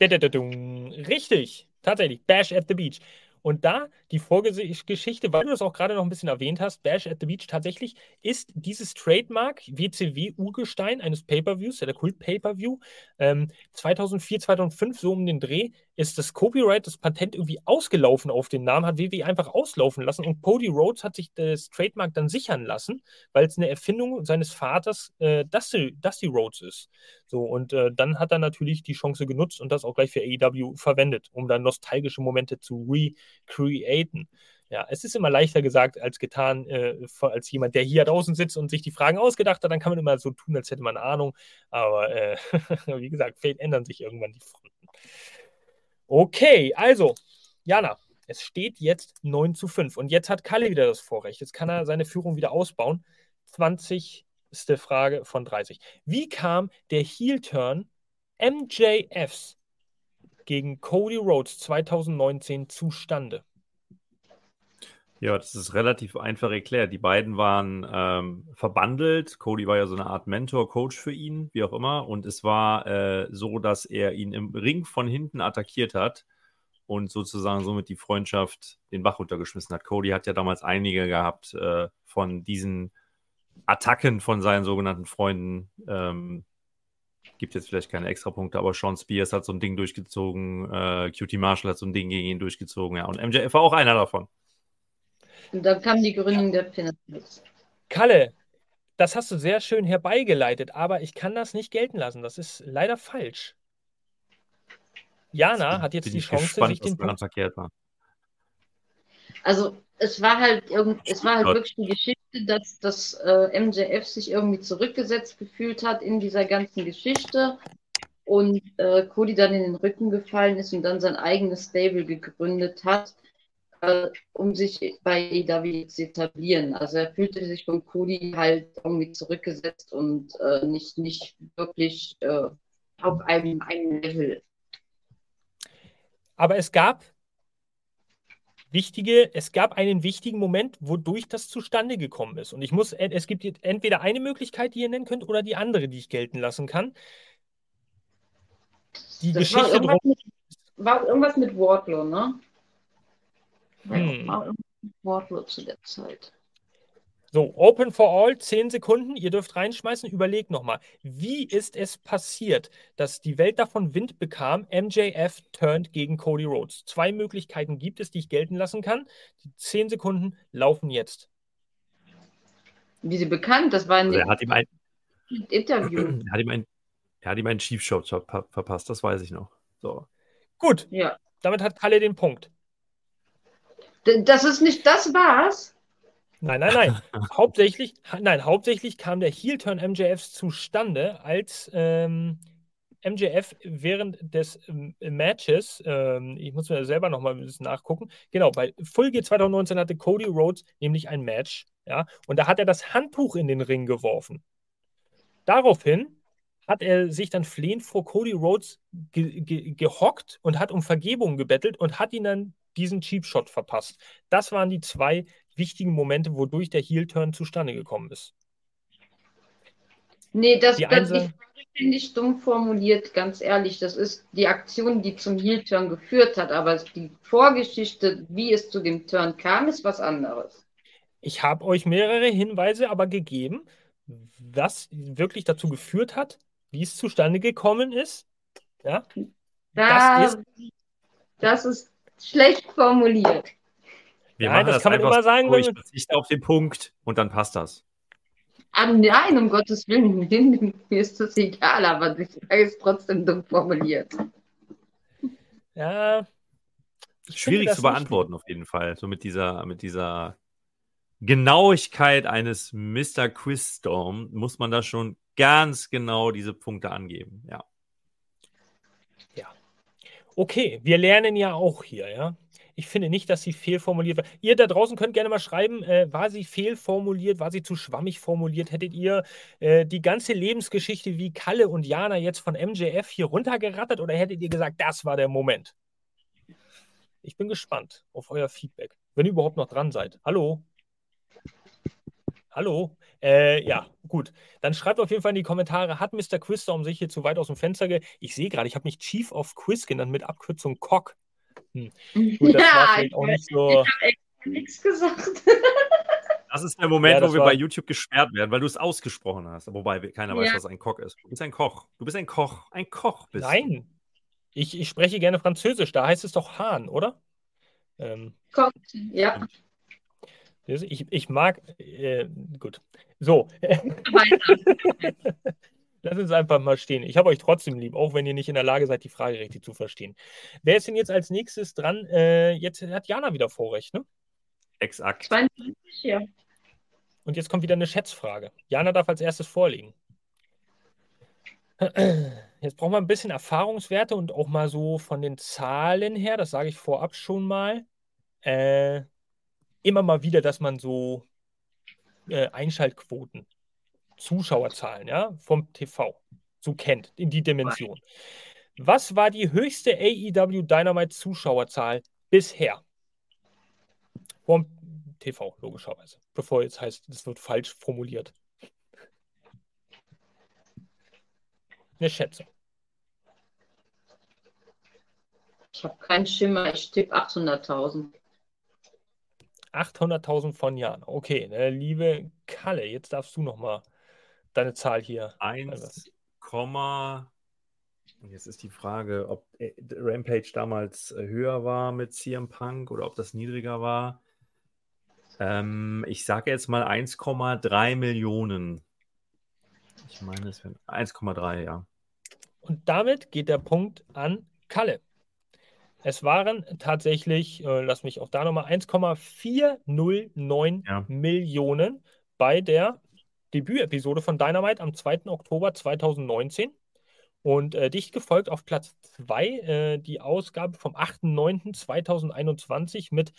Richtig, tatsächlich, Bash at the Beach. Und da die Vorgeschichte, weil du das auch gerade noch ein bisschen erwähnt hast, Bash at the Beach tatsächlich ist dieses Trademark WCW-Urgestein eines Pay-Per-Views, ja, der Kult-Pay-Per-View, ähm, 2004, 2005, so um den Dreh, ist das Copyright, das Patent irgendwie ausgelaufen auf den Namen, hat WWE einfach auslaufen lassen und Cody Rhodes hat sich das Trademark dann sichern lassen, weil es eine Erfindung seines Vaters äh, Dusty, Dusty Rhodes ist. So, und äh, dann hat er natürlich die Chance genutzt und das auch gleich für AEW verwendet, um dann nostalgische Momente zu recreaten. Ja, es ist immer leichter gesagt als getan, äh, als jemand, der hier draußen sitzt und sich die Fragen ausgedacht hat. Dann kann man immer so tun, als hätte man Ahnung. Aber äh, wie gesagt, ändern sich irgendwann die Fronten. Okay, also, Jana, es steht jetzt 9 zu 5. Und jetzt hat Kalle wieder das Vorrecht. Jetzt kann er seine Führung wieder ausbauen. 20. Frage von 30. Wie kam der Heel-Turn MJFs gegen Cody Rhodes 2019 zustande? Ja, das ist relativ einfach erklärt. Die beiden waren ähm, verbandelt. Cody war ja so eine Art Mentor, Coach für ihn, wie auch immer. Und es war äh, so, dass er ihn im Ring von hinten attackiert hat und sozusagen somit die Freundschaft den Bach runtergeschmissen hat. Cody hat ja damals einige gehabt äh, von diesen Attacken von seinen sogenannten Freunden. Ähm, gibt jetzt vielleicht keine Extrapunkte, aber Sean Spears hat so ein Ding durchgezogen, äh, QT Marshall hat so ein Ding gegen ihn durchgezogen, ja. Und MJF war auch einer davon. Und dann kam die Gründung der Pinnacle. Kalle, das hast du sehr schön herbeigeleitet, aber ich kann das nicht gelten lassen. Das ist leider falsch. Jana hat jetzt Bin die ich Chance, gespannt, sich den Punkt. verkehrt war. Also es war halt irgend, es war halt Gott. wirklich die Geschichte, dass das äh, MJF sich irgendwie zurückgesetzt gefühlt hat in dieser ganzen Geschichte und äh, Cody dann in den Rücken gefallen ist und dann sein eigenes Stable gegründet hat, um sich bei EW zu etablieren. Also er fühlte sich von Cody halt irgendwie zurückgesetzt und äh, nicht, nicht wirklich äh, auf einem, einem Level. Aber es gab wichtige, es gab einen wichtigen Moment, wodurch das zustande gekommen ist. Und ich muss, es gibt jetzt entweder eine Möglichkeit, die ihr nennen könnt, oder die andere, die ich gelten lassen kann. Die Das war Geschichte irgendwas, drum. mit, war irgendwas mit Wardlow, ne? Hm. Wardlow zu der Zeit. So, Open for All, 10 Sekunden, ihr dürft reinschmeißen, überlegt nochmal. Wie ist es passiert, dass die Welt davon Wind bekam, MJF turned gegen Cody Rhodes? Zwei Möglichkeiten gibt es, die ich gelten lassen kann. Die 10 Sekunden laufen jetzt. Wie sie bekannt, das war in Also er hat ihm ein, Interview. Er hat ihm einen, er hat ihm einen Chief Shot ver verpasst, das weiß ich noch. So. Gut, Ja. damit hat Kalle den Punkt. Das ist nicht das war's. Nein, nein, nein. hauptsächlich, ha- nein, hauptsächlich kam der Heel-Turn MJFs zustande, als ähm, MJF während des ähm, Matches, ähm, ich muss mir selber nochmal ein bisschen nachgucken, genau, bei Full Gear 2019 hatte Cody Rhodes nämlich ein Match, ja, und da hat er das Handtuch in den Ring geworfen. Daraufhin hat er sich dann flehend vor Cody Rhodes ge ge gehockt und hat um Vergebung gebettelt und hat ihn dann diesen Cheap Shot verpasst. Das waren die zwei wichtigen Momente, wodurch der Heel-Turn zustande gekommen ist. Nee, das, Die das Frage finde ich dumm formuliert, ganz ehrlich. Das ist die Aktion, die zum Heel-Turn geführt hat, aber die Vorgeschichte, wie es zu dem Turn kam, ist was anderes. Ich habe euch mehrere Hinweise aber gegeben, was wirklich dazu geführt hat, wie es zustande gekommen ist. Ja, Da, Das das ist schlecht formuliert. Wir Nein, das das, kann man einfach immer sagen, ich wenn verzichte auf den Punkt und dann passt das. Ah, nein, um Gottes Willen, mir ist das egal, aber die Frage ist trotzdem dumm formuliert. ja. ich Schwierig zu nicht- beantworten auf jeden Fall. So mit dieser, mit dieser Genauigkeit eines Mr. Quizstorm muss man da schon ganz genau diese Punkte angeben. Ja. Okay, wir lernen ja auch hier, ja. Ich finde nicht, dass sie fehlformuliert war. Ihr da draußen könnt gerne mal schreiben, äh, war sie fehlformuliert, war sie zu schwammig formuliert? Hättet ihr äh, die ganze Lebensgeschichte wie Kalle und Jana jetzt von MJF hier runtergerattert oder hättet ihr gesagt, das war der Moment? Ich bin gespannt auf euer Feedback, wenn ihr überhaupt noch dran seid. Hallo? Hallo? Äh, ja, gut. Dann schreibt auf jeden Fall in die Kommentare, hat Mr. Quizstorm sich hier zu weit aus dem Fenster ge... Ich sehe gerade, ich habe mich Chief of Quiz genannt mit Abkürzung Cock. Gut, das war ja, vielleicht ich auch habe nicht so... nichts gesagt. Das ist der Moment, Ja, wo wir war- bei YouTube gesperrt werden, weil du es ausgesprochen hast. Wobei keiner weiß, Ja. was ein Koch ist. Du bist ein Koch. Du bist ein Koch. Ein Koch bist du. Nein, ich, ich spreche gerne Französisch, da heißt es doch Hahn, oder? Ähm, Kommt. Ja, ich, ich mag... Äh, gut. So, lass uns einfach mal stehen. Ich habe euch trotzdem lieb, auch wenn ihr nicht in der Lage seid, die Frage richtig zu verstehen. Wer ist denn jetzt als nächstes dran? Äh, jetzt hat Jana wieder Vorrecht, ne? Exakt. 22, ja. Und jetzt kommt wieder eine Schätzfrage. Jana darf als erstes vorlegen. Jetzt brauchen wir ein bisschen Erfahrungswerte und auch mal so von den Zahlen her, das sage ich vorab schon mal, äh, immer mal wieder, dass man so äh, Einschaltquoten, Zuschauerzahlen, ja, vom TV so kennt, in die Dimension. Was war die höchste AEW Dynamite Zuschauerzahl bisher? Vom TV, logischerweise. Bevor jetzt heißt, das wird falsch formuliert. Eine Schätzung. Ich habe keinen Schimmer, ich tippe 800.000. 800.000 von Jahren. Okay, ne, liebe Kalle, jetzt darfst du noch mal deine Zahl hier. 1, jetzt ist die Frage, ob äh, Rampage damals äh, höher war mit CM Punk oder ob das niedriger war. Ähm, ich sage jetzt mal 1,3 Millionen. Ich meine, es wären 1,3, ja. Und damit geht der Punkt an Kalle. Es waren tatsächlich, äh, lass mich auch da nochmal, 1,409 Ja. Millionen bei der Debütepisode von Dynamite am 2. Oktober 2019. Und äh, dicht gefolgt auf Platz 2 äh, die Ausgabe vom 8.9.2021 mit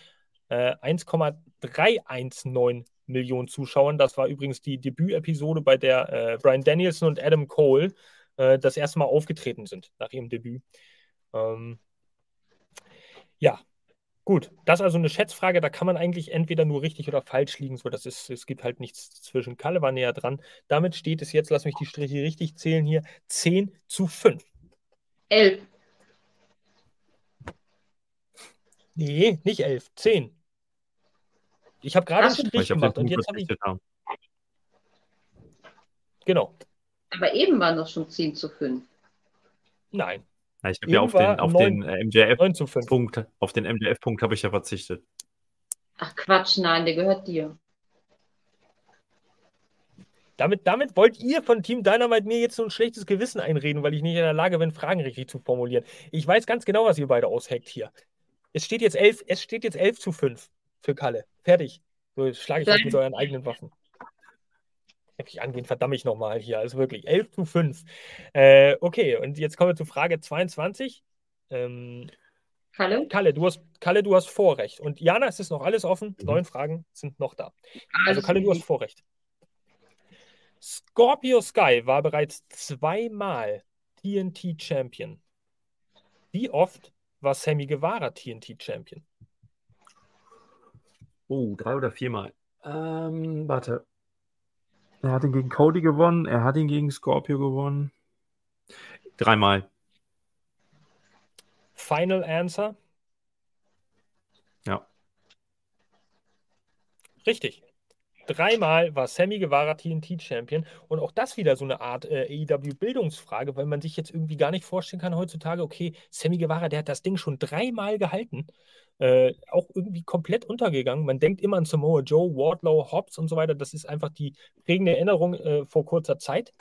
äh, 1,319 Millionen Zuschauern. Das war übrigens die Debütepisode, bei der äh, Brian Danielson und Adam Cole äh, das erste Mal aufgetreten sind nach ihrem Debüt. Ähm, ja, gut. Das ist also eine Schätzfrage. Da kann man eigentlich entweder nur richtig oder falsch liegen. So, das ist, es gibt halt nichts zwischen. Kalle war näher dran. Damit steht es jetzt, lass mich die Striche richtig zählen hier, 10 zu 5. 11. Nee, nicht 11, 10. Ich habe gerade einen Strich gemacht und jetzt habe ich, verzichtet habe. genau. Aber eben waren doch schon 10 zu 5. Nein, Ja, ich habe ja auf den, auf neun- den äh, MJF 9 zu 5. Punkt, auf den MJF-Punkt habe ich ja verzichtet. Ach Quatsch, nein, der gehört dir. Damit, damit wollt ihr von Team Dynamite mir jetzt so ein schlechtes Gewissen einreden, weil ich nicht in der Lage bin, Fragen richtig zu formulieren. Ich weiß ganz genau, was ihr beide aushackt hier. Es steht jetzt 11, es steht jetzt 11 zu 5 für Kalle. Fertig. So, jetzt schlage ich euch mit euren eigenen Waffen. Wirklich angehen, verdammt ich nochmal hier. Also wirklich 11 zu 5. Äh, okay, und jetzt kommen wir zu Frage 22. Ähm, Kalle? Kalle, du hast, Kalle, du hast Vorrecht. Und Jana, es ist noch alles offen. Mhm. Neun Fragen sind noch da. Also, Kalle, du hast Vorrecht. Scorpio Sky war bereits zweimal TNT Champion. Wie oft war Sammy Guevara TNT Champion? Oh, drei oder viermal. Ähm, warte. Er hat ihn gegen Cody gewonnen, er hat ihn gegen Scorpio gewonnen. Dreimal. Final Answer? Ja. Richtig. Dreimal war Sammy Guevara TNT-Champion und auch das wieder so eine Art äh, AEW-Bildungsfrage, weil man sich jetzt irgendwie gar nicht vorstellen kann heutzutage, okay, Sammy Guevara, der hat das Ding schon dreimal gehalten, äh, auch irgendwie komplett untergegangen. Man denkt immer an Samoa Joe, Wardlow, Hobbs und so weiter. Das ist einfach die prägende Erinnerung äh, vor kurzer Zeit.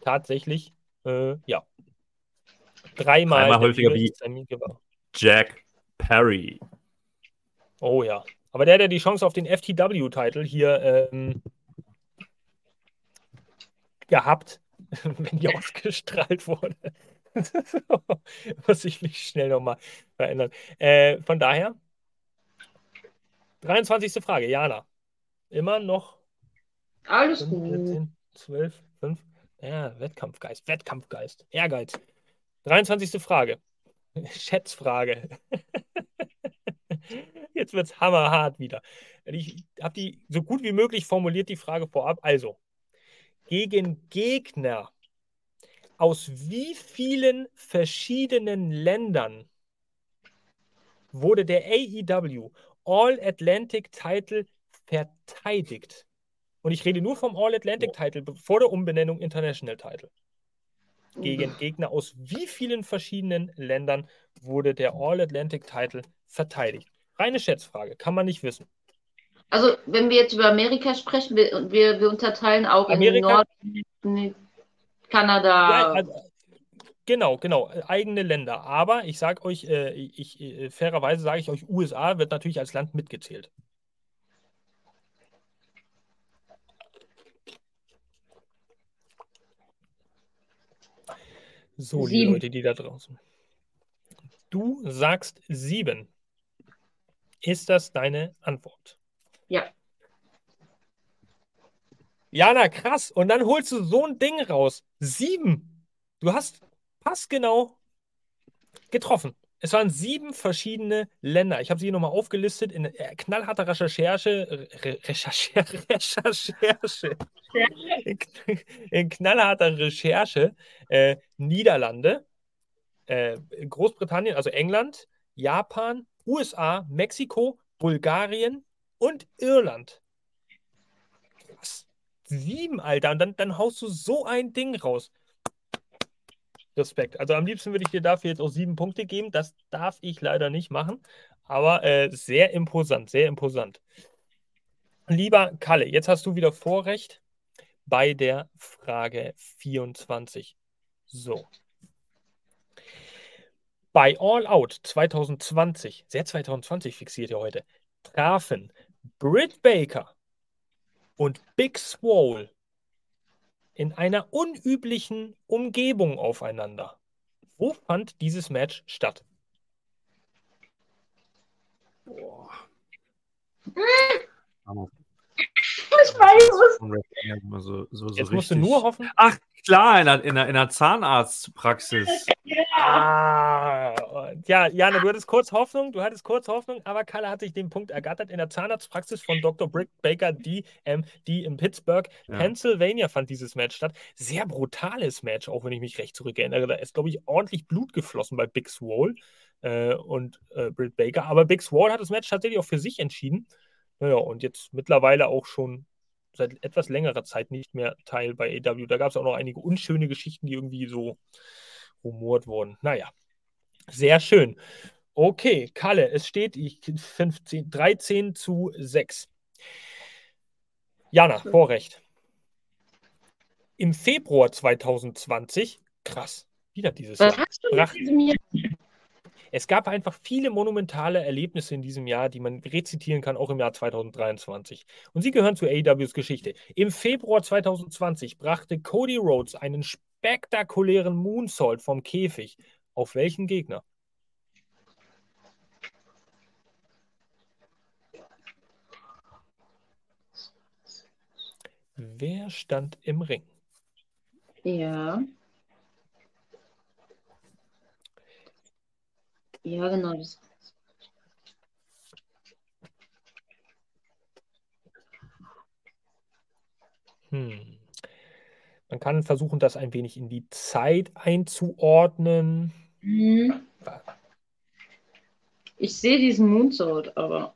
Tatsächlich, äh, ja. Dreimal, Dreimal häufiger wie Sammy Guevara. Jack Perry. Oh ja. Aber der hat ja die Chance auf den FTW-Titel hier ähm, gehabt, wenn die ausgestrahlt wurde. Muss ich mich schnell nochmal verändern. Äh, von daher, 23. Frage, Jana. Immer noch. Alles 5, gut. 14, 12, 5. Ja, Wettkampfgeist, Wettkampfgeist, Ehrgeiz. 23. Frage. Schätzfrage. Jetzt wird es hammerhart wieder. Ich habe die so gut wie möglich formuliert, die Frage vorab. Also, gegen Gegner aus wie vielen verschiedenen Ländern wurde der AEW All Atlantic Title verteidigt? Und ich rede nur vom All Atlantic Title vor der Umbenennung International Title. Gegen Gegner aus wie vielen verschiedenen Ländern wurde der All Atlantic Title verteidigt? Reine Schätzfrage, kann man nicht wissen. Also, wenn wir jetzt über Amerika sprechen, wir, wir, wir unterteilen auch Amerika, in Nord, Kanada. Ja, also, genau, genau, eigene Länder. Aber ich sage euch, äh, ich, äh, fairerweise sage ich euch, USA wird natürlich als Land mitgezählt. So, die Leute, die da draußen. Du sagst sieben. Ist das deine Antwort? Ja. Jana, krass. Und dann holst du so ein Ding raus. Sieben. Du hast passgenau getroffen. Es waren sieben verschiedene Länder. Ich habe sie hier nochmal aufgelistet in äh, knallharter Recherche. Re Recherche. Recherche. In, in knallharter Recherche. Äh, Niederlande, äh, Großbritannien, also England, Japan, USA, Mexiko, Bulgarien und Irland. Was? Sieben, Alter. Und dann, dann haust du so ein Ding raus. Respekt. Also am liebsten würde ich dir dafür jetzt auch sieben Punkte geben. Das darf ich leider nicht machen. Aber äh, sehr imposant, sehr imposant. Lieber Kalle, jetzt hast du wieder Vorrecht bei der Frage 24. So. Bei All Out 2020, sehr 2020 fixiert ihr heute, trafen Britt Baker und Big Swole in einer unüblichen Umgebung aufeinander. Wo fand dieses Match statt? Boah. Ich weiß es. So, so, so Jetzt musst du nur hoffen. Ach, klar, in der, in der, in der Zahnarztpraxis. Ja. Ah, ja, Jana, du hattest kurz Hoffnung, du hattest kurz Hoffnung, aber Kalle hat sich den Punkt ergattert. In der Zahnarztpraxis von Dr. Brick Baker DMD in Pittsburgh, ja. Pennsylvania fand dieses Match statt. Sehr brutales Match, auch wenn ich mich recht zurückerinnere. Da ist, glaube ich, ordentlich Blut geflossen bei Big Swole äh, und äh, Britt Baker. Aber Big Swole hat das Match tatsächlich auch für sich entschieden. Naja, und jetzt mittlerweile auch schon seit etwas längerer Zeit nicht mehr Teil bei AW. Da gab es auch noch einige unschöne Geschichten, die irgendwie so rumort wurden. Naja, sehr schön. Okay, Kalle, es steht 15, 13 zu 6. Jana, Vorrecht. Im Februar 2020, krass, wieder dieses Was Jahr. hast du Brach- mit diesem Jahr? Es gab einfach viele monumentale Erlebnisse in diesem Jahr, die man rezitieren kann, auch im Jahr 2023. Und sie gehören zu AEWs Geschichte. Im Februar 2020 brachte Cody Rhodes einen spektakulären Moonsault vom Käfig. Auf welchen Gegner? Wer stand im Ring? Ja. Ja, genau. Das. Hm. Man kann versuchen, das ein wenig in die Zeit einzuordnen. Hm. Ich sehe diesen Moonsault, aber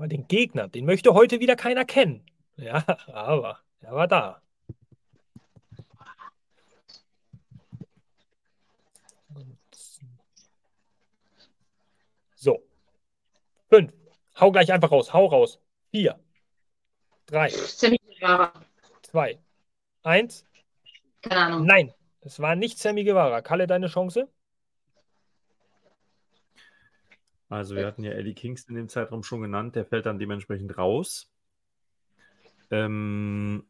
Aber den Gegner, den möchte heute wieder keiner kennen. Ja, aber er war da. So. Fünf. Hau gleich einfach raus. Hau raus. Vier. Drei. Sammy Guevara. Zwei. Eins. Keine Ahnung. Nein. Es war nicht Sammy Guevara. Kalle, deine Chance? Also wir hatten ja Eddie Kingston in dem Zeitraum schon genannt, der fällt dann dementsprechend raus. Ähm,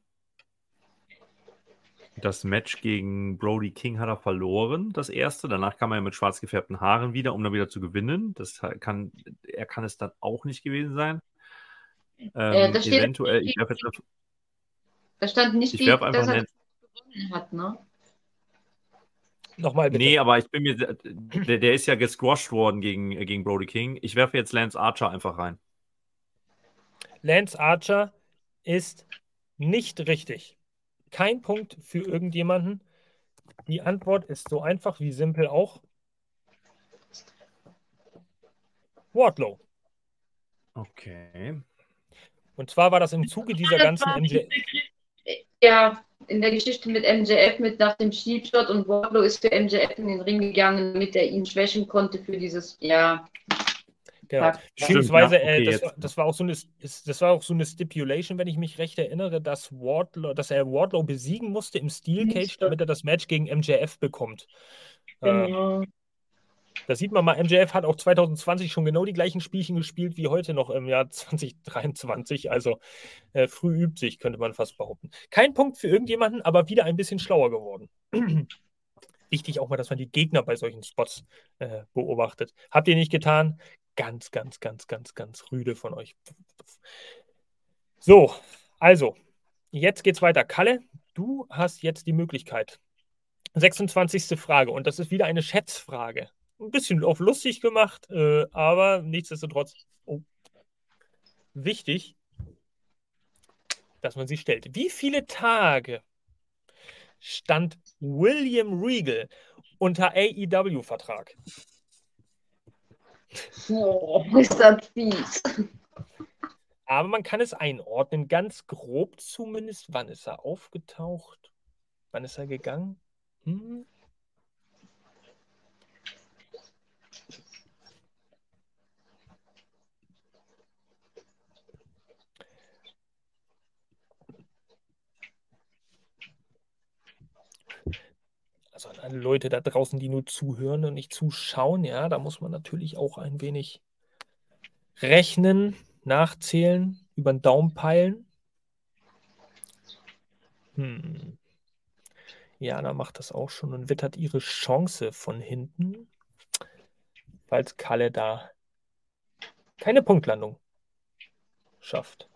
das Match gegen Brody King hat er verloren, das erste. Danach kam er mit schwarz gefärbten Haaren wieder, um dann wieder zu gewinnen. Das kann, er kann es dann auch nicht gewesen sein. Ähm, Äh, da steht- eventuell, ich werfe jetzt, Da stand nicht, ich wie, werf einfach dass er gewonnen hat, ne? Nochmal bitte. Nee, aber ich bin mir, der, der ist ja gesquashed worden gegen, gegen Brody King. Ich werfe jetzt Lance Archer einfach rein. Lance Archer ist nicht richtig. Kein Punkt für irgendjemanden. Die Antwort ist so einfach wie simpel auch. Wardlow. Okay. Und zwar war das im Zuge dieser Das ganzen war MJ. Ja, in der Geschichte mit MJF mit nach dem Shield-Shot und Wardlow ist für MJF in den Ring gegangen, damit er ihn schwächen konnte für dieses, ja. Genau. Ja. Beziehungsweise, ja, okay, äh, das, war, das, war auch so eine, ist, das war auch so eine Stipulation, wenn ich mich recht erinnere, dass, Wardlow, dass er Wardlow besiegen musste im Steel Cage, damit er das Match gegen MJF bekommt. Äh, Genau. Da sieht man mal, MJF hat auch 2020 schon genau die gleichen Spielchen gespielt wie heute noch im Jahr 2023. Also äh, früh übt sich, könnte man fast behaupten. Kein Punkt für irgendjemanden, aber wieder ein bisschen schlauer geworden. Wichtig auch mal, dass man die Gegner bei solchen Spots äh, beobachtet. Habt ihr nicht getan? Ganz, ganz, ganz, ganz, ganz rüde von euch. So, also, jetzt geht's weiter. Kalle, du hast jetzt die Möglichkeit. 26. Frage und das ist wieder eine Schätzfrage ein bisschen auf lustig gemacht, äh, aber nichtsdestotrotz oh, wichtig, dass man sie stellt. Wie viele Tage stand William Regal unter AEW-Vertrag? Oh, ist das fies. Aber man kann es einordnen, ganz grob zumindest. Wann ist er aufgetaucht? Wann ist er gegangen? Hm? Also an Leute da draußen, die nur zuhören und nicht zuschauen, ja, da muss man natürlich auch ein wenig rechnen, nachzählen, über den Daumen peilen. Hm. Jana macht das auch schon und wittert ihre Chance von hinten, falls Kalle da keine Punktlandung schafft.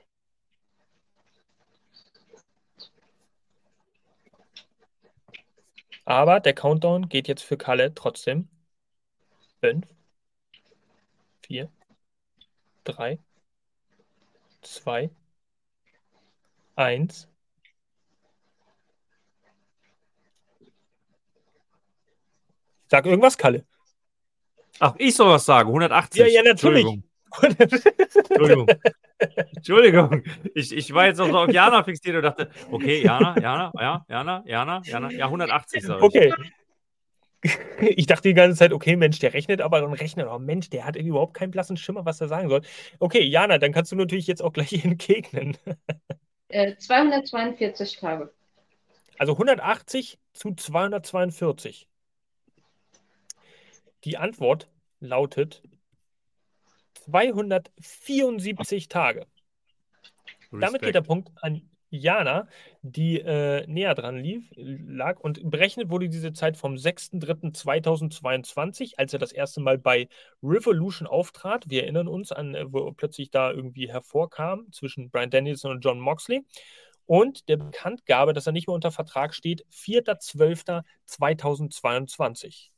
Aber der Countdown geht jetzt für Kalle trotzdem. Fünf, vier, drei, zwei, eins. Sag irgendwas, Kalle. Ach, ich soll was sagen. 180. Ja, ja, natürlich. Entschuldigung. Entschuldigung. Ich, ich war jetzt noch so auf Jana fixiert und dachte, okay, Jana, Jana, ja, Jana, Jana, Jana, ja, 180 sag ich. Okay. Ich dachte die ganze Zeit, okay, Mensch, der rechnet aber und rechnet, oh Mensch, der hat überhaupt keinen blassen Schimmer, was er sagen soll. Okay, Jana, dann kannst du natürlich jetzt auch gleich entgegnen. Äh, 242 Tage. Also 180 zu 242. Die Antwort lautet 274 Tage. Damit geht der Punkt an Jana, die äh, näher dran lief, lag und berechnet wurde diese Zeit vom 6.3.2022, als er das erste Mal bei Revolution auftrat. Wir erinnern uns an, äh, wo plötzlich da irgendwie hervorkam zwischen Brian Danielson und John Moxley. Und der Bekanntgabe, dass er nicht mehr unter Vertrag steht, 4.12.2022.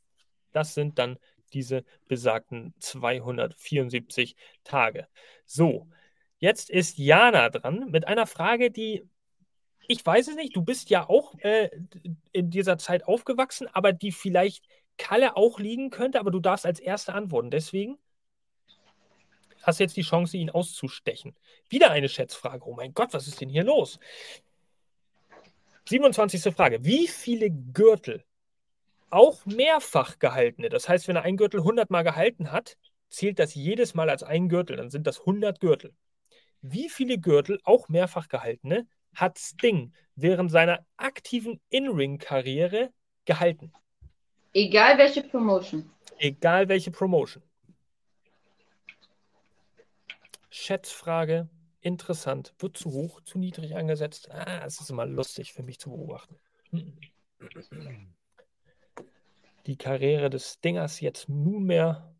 Das sind dann diese besagten 274 Tage. So, Jetzt ist Jana dran mit einer Frage, die ich weiß es nicht, du bist ja auch äh, in dieser Zeit aufgewachsen, aber die vielleicht Kalle auch liegen könnte, aber du darfst als Erste antworten. Deswegen hast du jetzt die Chance, ihn auszustechen. Wieder eine Schätzfrage. Oh mein Gott, was ist denn hier los? 27. Frage. Wie viele Gürtel, auch mehrfach gehaltene, das heißt, wenn er einen Gürtel 100 Mal gehalten hat, zählt das jedes Mal als ein Gürtel, dann sind das 100 Gürtel. Wie viele Gürtel, auch mehrfach gehaltene, hat Sting während seiner aktiven In-Ring-Karriere gehalten? Egal welche Promotion. Egal welche Promotion. Schätzfrage, interessant. Wird zu hoch, zu niedrig angesetzt? Ah, es ist immer lustig für mich zu beobachten. Die Karriere des Stingers jetzt nunmehr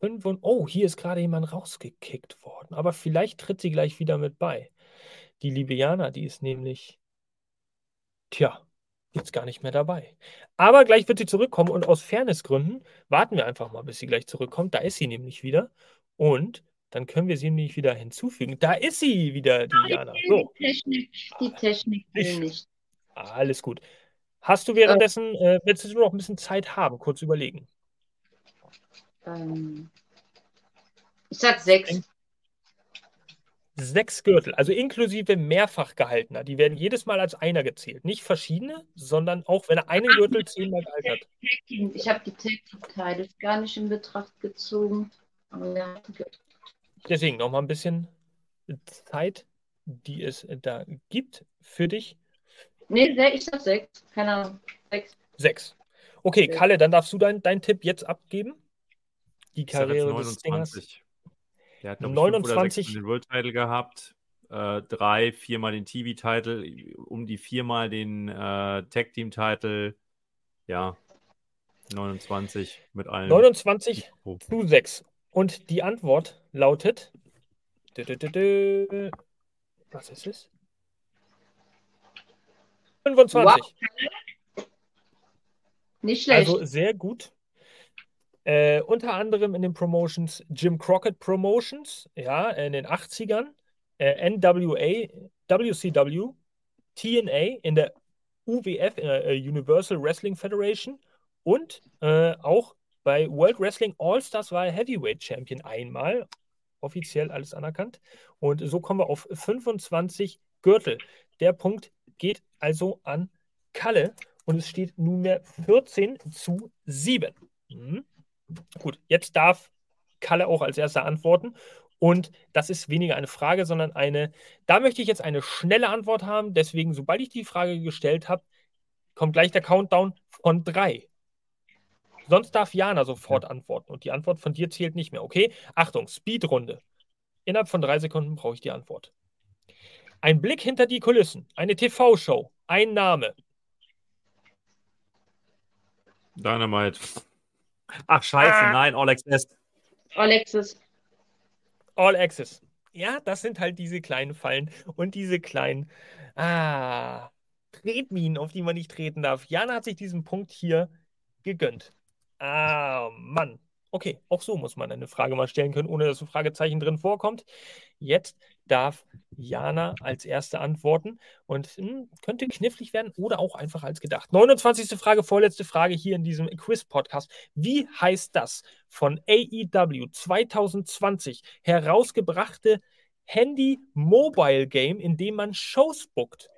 Fünf und, oh, hier ist gerade jemand rausgekickt worden. Aber vielleicht tritt sie gleich wieder mit bei. Die liebe Jana, die ist nämlich, tja, jetzt gar nicht mehr dabei. Aber gleich wird sie zurückkommen und aus Fairnessgründen warten wir einfach mal, bis sie gleich zurückkommt. Da ist sie nämlich wieder. Und dann können wir sie nämlich wieder hinzufügen. Da ist sie wieder, die Jana. So. Die Technik, die Technik will nicht. Alles gut. Hast du währenddessen, äh, willst du noch ein bisschen Zeit haben, kurz überlegen? Ähm, ich sag sechs. Sechs Gürtel, also inklusive mehrfach gehaltener. Die werden jedes Mal als einer gezählt. Nicht verschiedene, sondern auch wenn er einen Gürtel zehnmal gehalten hat. Ich habe die Tag-Teile gar nicht in Betracht gezogen. Deswegen nochmal ein bisschen Zeit, die es da gibt für dich. Nee, ich sag sechs. Keine Ahnung. Sechs. Sechs. Okay, Kalle, dann darfst du deinen dein Tipp jetzt abgeben die Karriere des Stingers. Der hat 29 den World Title gehabt, äh, drei, viermal den TV-Title, um die viermal den äh, Tag Team Title. Ja, 29 mit allen. 29 oh. zu 6. Und die Antwort lautet. Was ist es? 25. Wow. Nicht schlecht. Also sehr gut. Äh, unter anderem in den Promotions Jim Crockett Promotions, ja, in den 80ern, äh, NWA, WCW, TNA in der UWF, in der äh, Universal Wrestling Federation und äh, auch bei World Wrestling All-Stars war er Heavyweight Champion einmal, offiziell alles anerkannt. Und so kommen wir auf 25 Gürtel. Der Punkt geht also an Kalle und es steht nunmehr 14 zu 7. Mhm. Gut, jetzt darf Kalle auch als erster antworten. Und das ist weniger eine Frage, sondern eine, da möchte ich jetzt eine schnelle Antwort haben. Deswegen, sobald ich die Frage gestellt habe, kommt gleich der Countdown von drei. Sonst darf Jana sofort ja. antworten und die Antwort von dir zählt nicht mehr. Okay? Achtung, Speedrunde. Innerhalb von drei Sekunden brauche ich die Antwort. Ein Blick hinter die Kulissen, eine TV-Show, ein Name. Dynamite. Ach, scheiße, ah. nein, All Access. All Access. All Access. Ja, das sind halt diese kleinen Fallen und diese kleinen ah, Tretminen, auf die man nicht treten darf. Jana hat sich diesen Punkt hier gegönnt. Ah, Mann. Okay, auch so muss man eine Frage mal stellen können, ohne dass ein Fragezeichen drin vorkommt. Jetzt darf Jana als erste antworten und hm, könnte knifflig werden oder auch einfach als gedacht. 29. Frage, vorletzte Frage hier in diesem Quiz-Podcast. Wie heißt das von AEW 2020 herausgebrachte Handy-Mobile-Game, in dem man Shows bookt?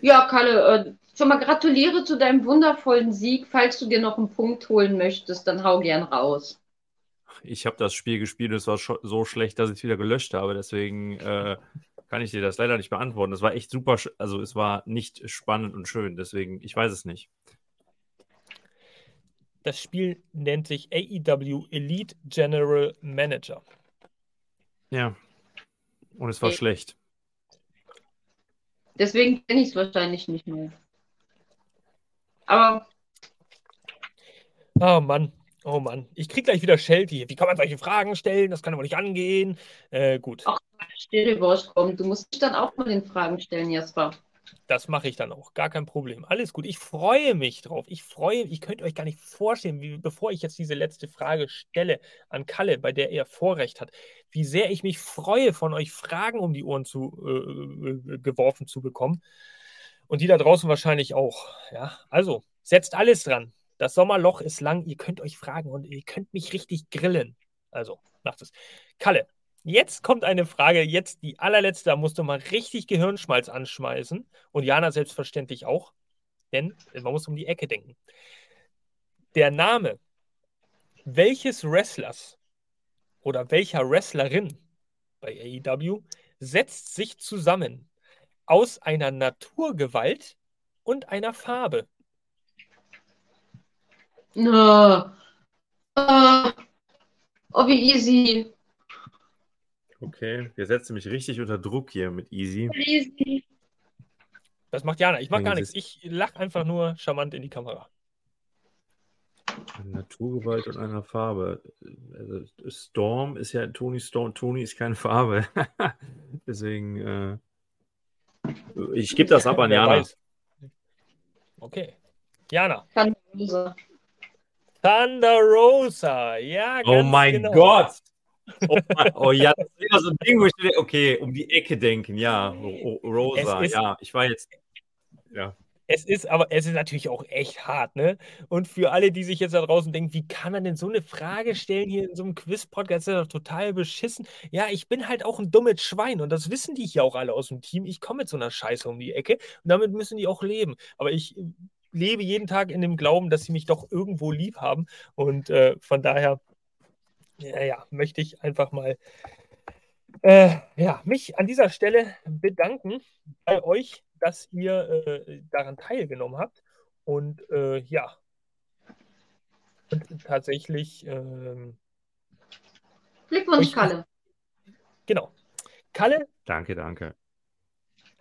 Ja, Kalle, äh, schon mal gratuliere zu deinem wundervollen Sieg. Falls du dir noch einen Punkt holen möchtest, dann hau gern raus. Ich habe das Spiel gespielt und es war so schlecht, dass ich es wieder gelöscht habe. Deswegen äh, kann ich dir das leider nicht beantworten. Es war echt super, also es war nicht spannend und schön. Deswegen, ich weiß es nicht. Das Spiel nennt sich AEW Elite General Manager. Ja. Und es war okay. schlecht. Deswegen kenne ich es wahrscheinlich nicht mehr. Aber. Oh Mann. Oh Mann. Ich krieg gleich wieder Shelty. Wie kann man solche Fragen stellen? Das kann aber nicht angehen. Äh, gut. Ach, stell dir kommt. Du musst dich dann auch mal den Fragen stellen, Jasper. Das mache ich dann auch. Gar kein Problem. Alles gut. Ich freue mich drauf. Ich freue mich. Ich könnte euch gar nicht vorstellen, wie, bevor ich jetzt diese letzte Frage stelle an Kalle, bei der er Vorrecht hat, wie sehr ich mich freue, von euch Fragen um die Ohren zu, äh, äh geworfen zu bekommen. Und die da draußen wahrscheinlich auch. Ja, also setzt alles dran. Das Sommerloch ist lang. Ihr könnt euch fragen und ihr könnt mich richtig grillen. Also macht es. Kalle, Jetzt kommt eine Frage, jetzt die allerletzte, da musst du mal richtig Gehirnschmalz anschmeißen. Und Jana selbstverständlich auch, denn man muss um die Ecke denken. Der Name welches Wrestlers oder welcher Wrestlerin bei AEW setzt sich zusammen aus einer Naturgewalt und einer Farbe? No. Uh, oh, wie easy. Okay, wir setzen mich richtig unter Druck hier mit Easy. Easy. Das macht Jana. Ich mach gar nichts. Ich lache einfach nur charmant in die Kamera. Eine Naturgewalt und einer Farbe. Also Storm ist ja Tony Storm. Tony ist keine Farbe. Deswegen, äh, ich gebe das ab an Jana. Okay. Jana. Thunder Rosa. Thunder Rosa. Ja, Oh mein genau. Gott. Oh, oh, ja, das ist immer so ein Ding, wo ich denke, okay, um die Ecke denken, ja, Rosa, ist, ja, ich war jetzt, ja. Es ist aber, es ist natürlich auch echt hart, ne? Und für alle, die sich jetzt da draußen denken, wie kann man denn so eine Frage stellen hier in so einem Quiz-Podcast, das ist doch total beschissen. Ja, ich bin halt auch ein dummes Schwein und das wissen die hier auch alle aus dem Team. Ich komme mit so einer Scheiße um die Ecke und damit müssen die auch leben. Aber ich lebe jeden Tag in dem Glauben, dass sie mich doch irgendwo lieb haben und äh, von daher ja, ja, möchte ich einfach mal äh, ja, mich an dieser Stelle bedanken bei euch, dass ihr äh, daran teilgenommen habt. Und äh, ja, und tatsächlich. Ähm, Glückwunsch, Kalle. Genau. Kalle. Danke, danke.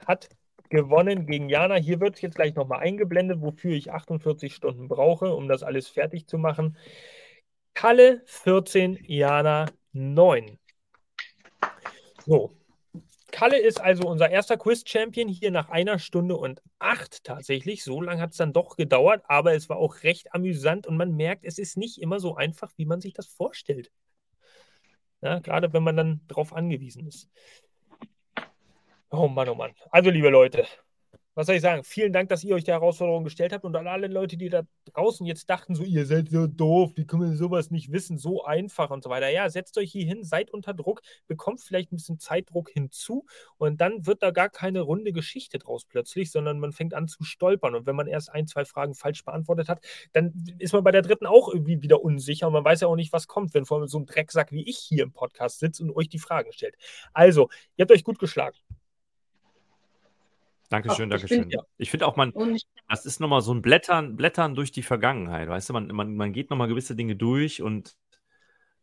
Hat gewonnen gegen Jana. Hier wird jetzt gleich nochmal eingeblendet, wofür ich 48 Stunden brauche, um das alles fertig zu machen. Kalle 14, Jana 9. So. Kalle ist also unser erster Quiz-Champion hier nach einer Stunde und acht tatsächlich. So lange hat es dann doch gedauert, aber es war auch recht amüsant und man merkt, es ist nicht immer so einfach, wie man sich das vorstellt. Ja, gerade wenn man dann darauf angewiesen ist. Oh Mann, oh Mann. Also, liebe Leute, was soll ich sagen? Vielen Dank, dass ihr euch der Herausforderung gestellt habt und an alle Leute, die da draußen jetzt dachten, so, ihr seid so doof, wie können wir sowas nicht wissen, so einfach und so weiter. Ja, setzt euch hier hin, seid unter Druck, bekommt vielleicht ein bisschen Zeitdruck hinzu und dann wird da gar keine runde Geschichte draus plötzlich, sondern man fängt an zu stolpern. Und wenn man erst ein, zwei Fragen falsch beantwortet hat, dann ist man bei der dritten auch irgendwie wieder unsicher und man weiß ja auch nicht, was kommt, wenn vor allem so ein Drecksack wie ich hier im Podcast sitzt und euch die Fragen stellt. Also, ihr habt euch gut geschlagen. Dankeschön, Ach, Dankeschön. Ich finde ja. find auch, man, das ist nochmal so ein Blättern, Blättern durch die Vergangenheit. Weißt du, man, man, man geht nochmal gewisse Dinge durch und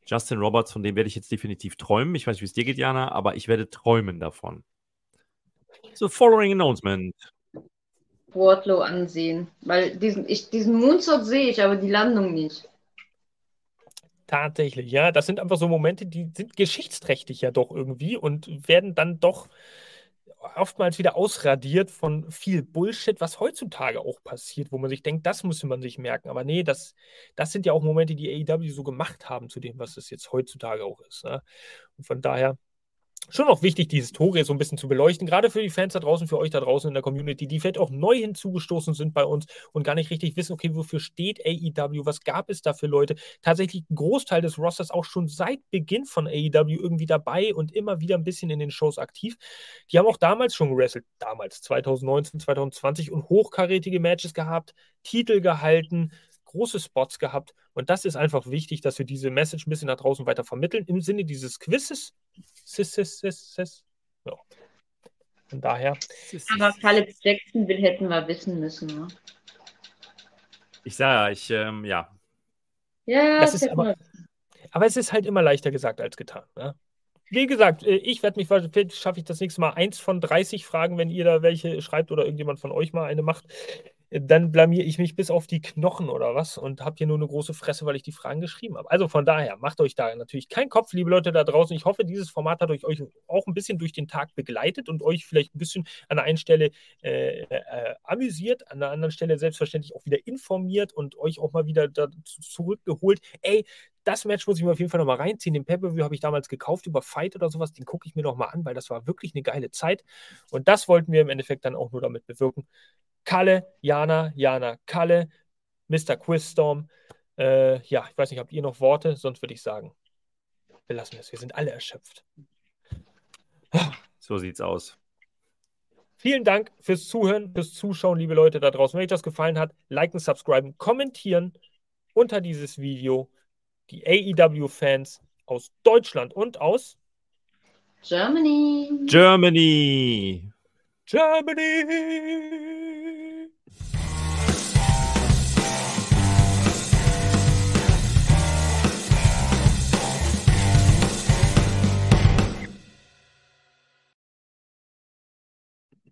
Justin Roberts, von dem werde ich jetzt definitiv träumen. Ich weiß nicht, wie es dir geht, Jana, aber ich werde träumen davon. So, following announcement. Wardlow ansehen, weil diesen, ich, diesen Moonsault sehe ich, aber die Landung nicht. Tatsächlich, ja. Das sind einfach so Momente, die sind geschichtsträchtig ja doch irgendwie und werden dann doch oftmals wieder ausradiert von viel Bullshit, was heutzutage auch passiert, wo man sich denkt, das müsste man sich merken. Aber nee, das, das sind ja auch Momente, die AEW so gemacht haben zu dem, was es jetzt heutzutage auch ist. Ne? Und von daher schon auch wichtig, die Historie so ein bisschen zu beleuchten, gerade für die Fans da draußen, für euch da draußen in der Community, die vielleicht auch neu hinzugestoßen sind bei uns und gar nicht richtig wissen, okay, wofür steht AEW, was gab es da für Leute? Tatsächlich ein Großteil des Rosters auch schon seit Beginn von AEW irgendwie dabei und immer wieder ein bisschen in den Shows aktiv. Die haben auch damals schon gewrestelt, damals 2019, 2020 und hochkarätige Matches gehabt, Titel gehalten, große Spots gehabt. Und das ist einfach wichtig, dass wir diese Message ein bisschen nach draußen weiter vermitteln, im Sinne dieses Quizzes. Sis, sis, sis, sis. Ja. Von daher. Aber Caleb Jackson will, hätten wir wissen müssen. Ne? Ich sage, ich, ähm, ja. Ja, Das ist aber, aber es ist halt immer leichter gesagt als getan. Ne? Wie gesagt, äh, ich werde mich, vielleicht schaffe ich das nächste Mal eins von 30 Fragen, wenn ihr da welche schreibt oder irgendjemand von euch mal eine macht. Dann blamiere ich mich bis auf die Knochen oder was und habe hier nur eine große Fresse, weil ich die Fragen geschrieben habe. Also von daher, macht euch da natürlich keinen Kopf, liebe Leute da draußen. Ich hoffe, dieses Format hat euch, auch ein bisschen durch den Tag begleitet und euch vielleicht ein bisschen an der einen Stelle äh, äh, amüsiert, an der anderen Stelle selbstverständlich auch wieder informiert und euch auch mal wieder zurückgeholt. Ey, das Match muss ich mir auf jeden Fall nochmal reinziehen. Den Pay-Per-View habe ich damals gekauft über Fight oder sowas. Den gucke ich mir nochmal an, weil das war wirklich eine geile Zeit. Und das wollten wir im Endeffekt dann auch nur damit bewirken. Kalle, Jana, Jana, Kalle, Mr. Quizstorm. Äh, ja, ich weiß nicht, habt ihr noch Worte? Sonst würde ich sagen, wir lassen es. Wir sind alle erschöpft. So sieht's aus. Vielen Dank fürs Zuhören, fürs Zuschauen, liebe Leute da draußen. Wenn euch das gefallen hat, liken, subscriben, kommentieren unter dieses Video. Die AEW-Fans aus Deutschland und aus Germany. Germany! Germany.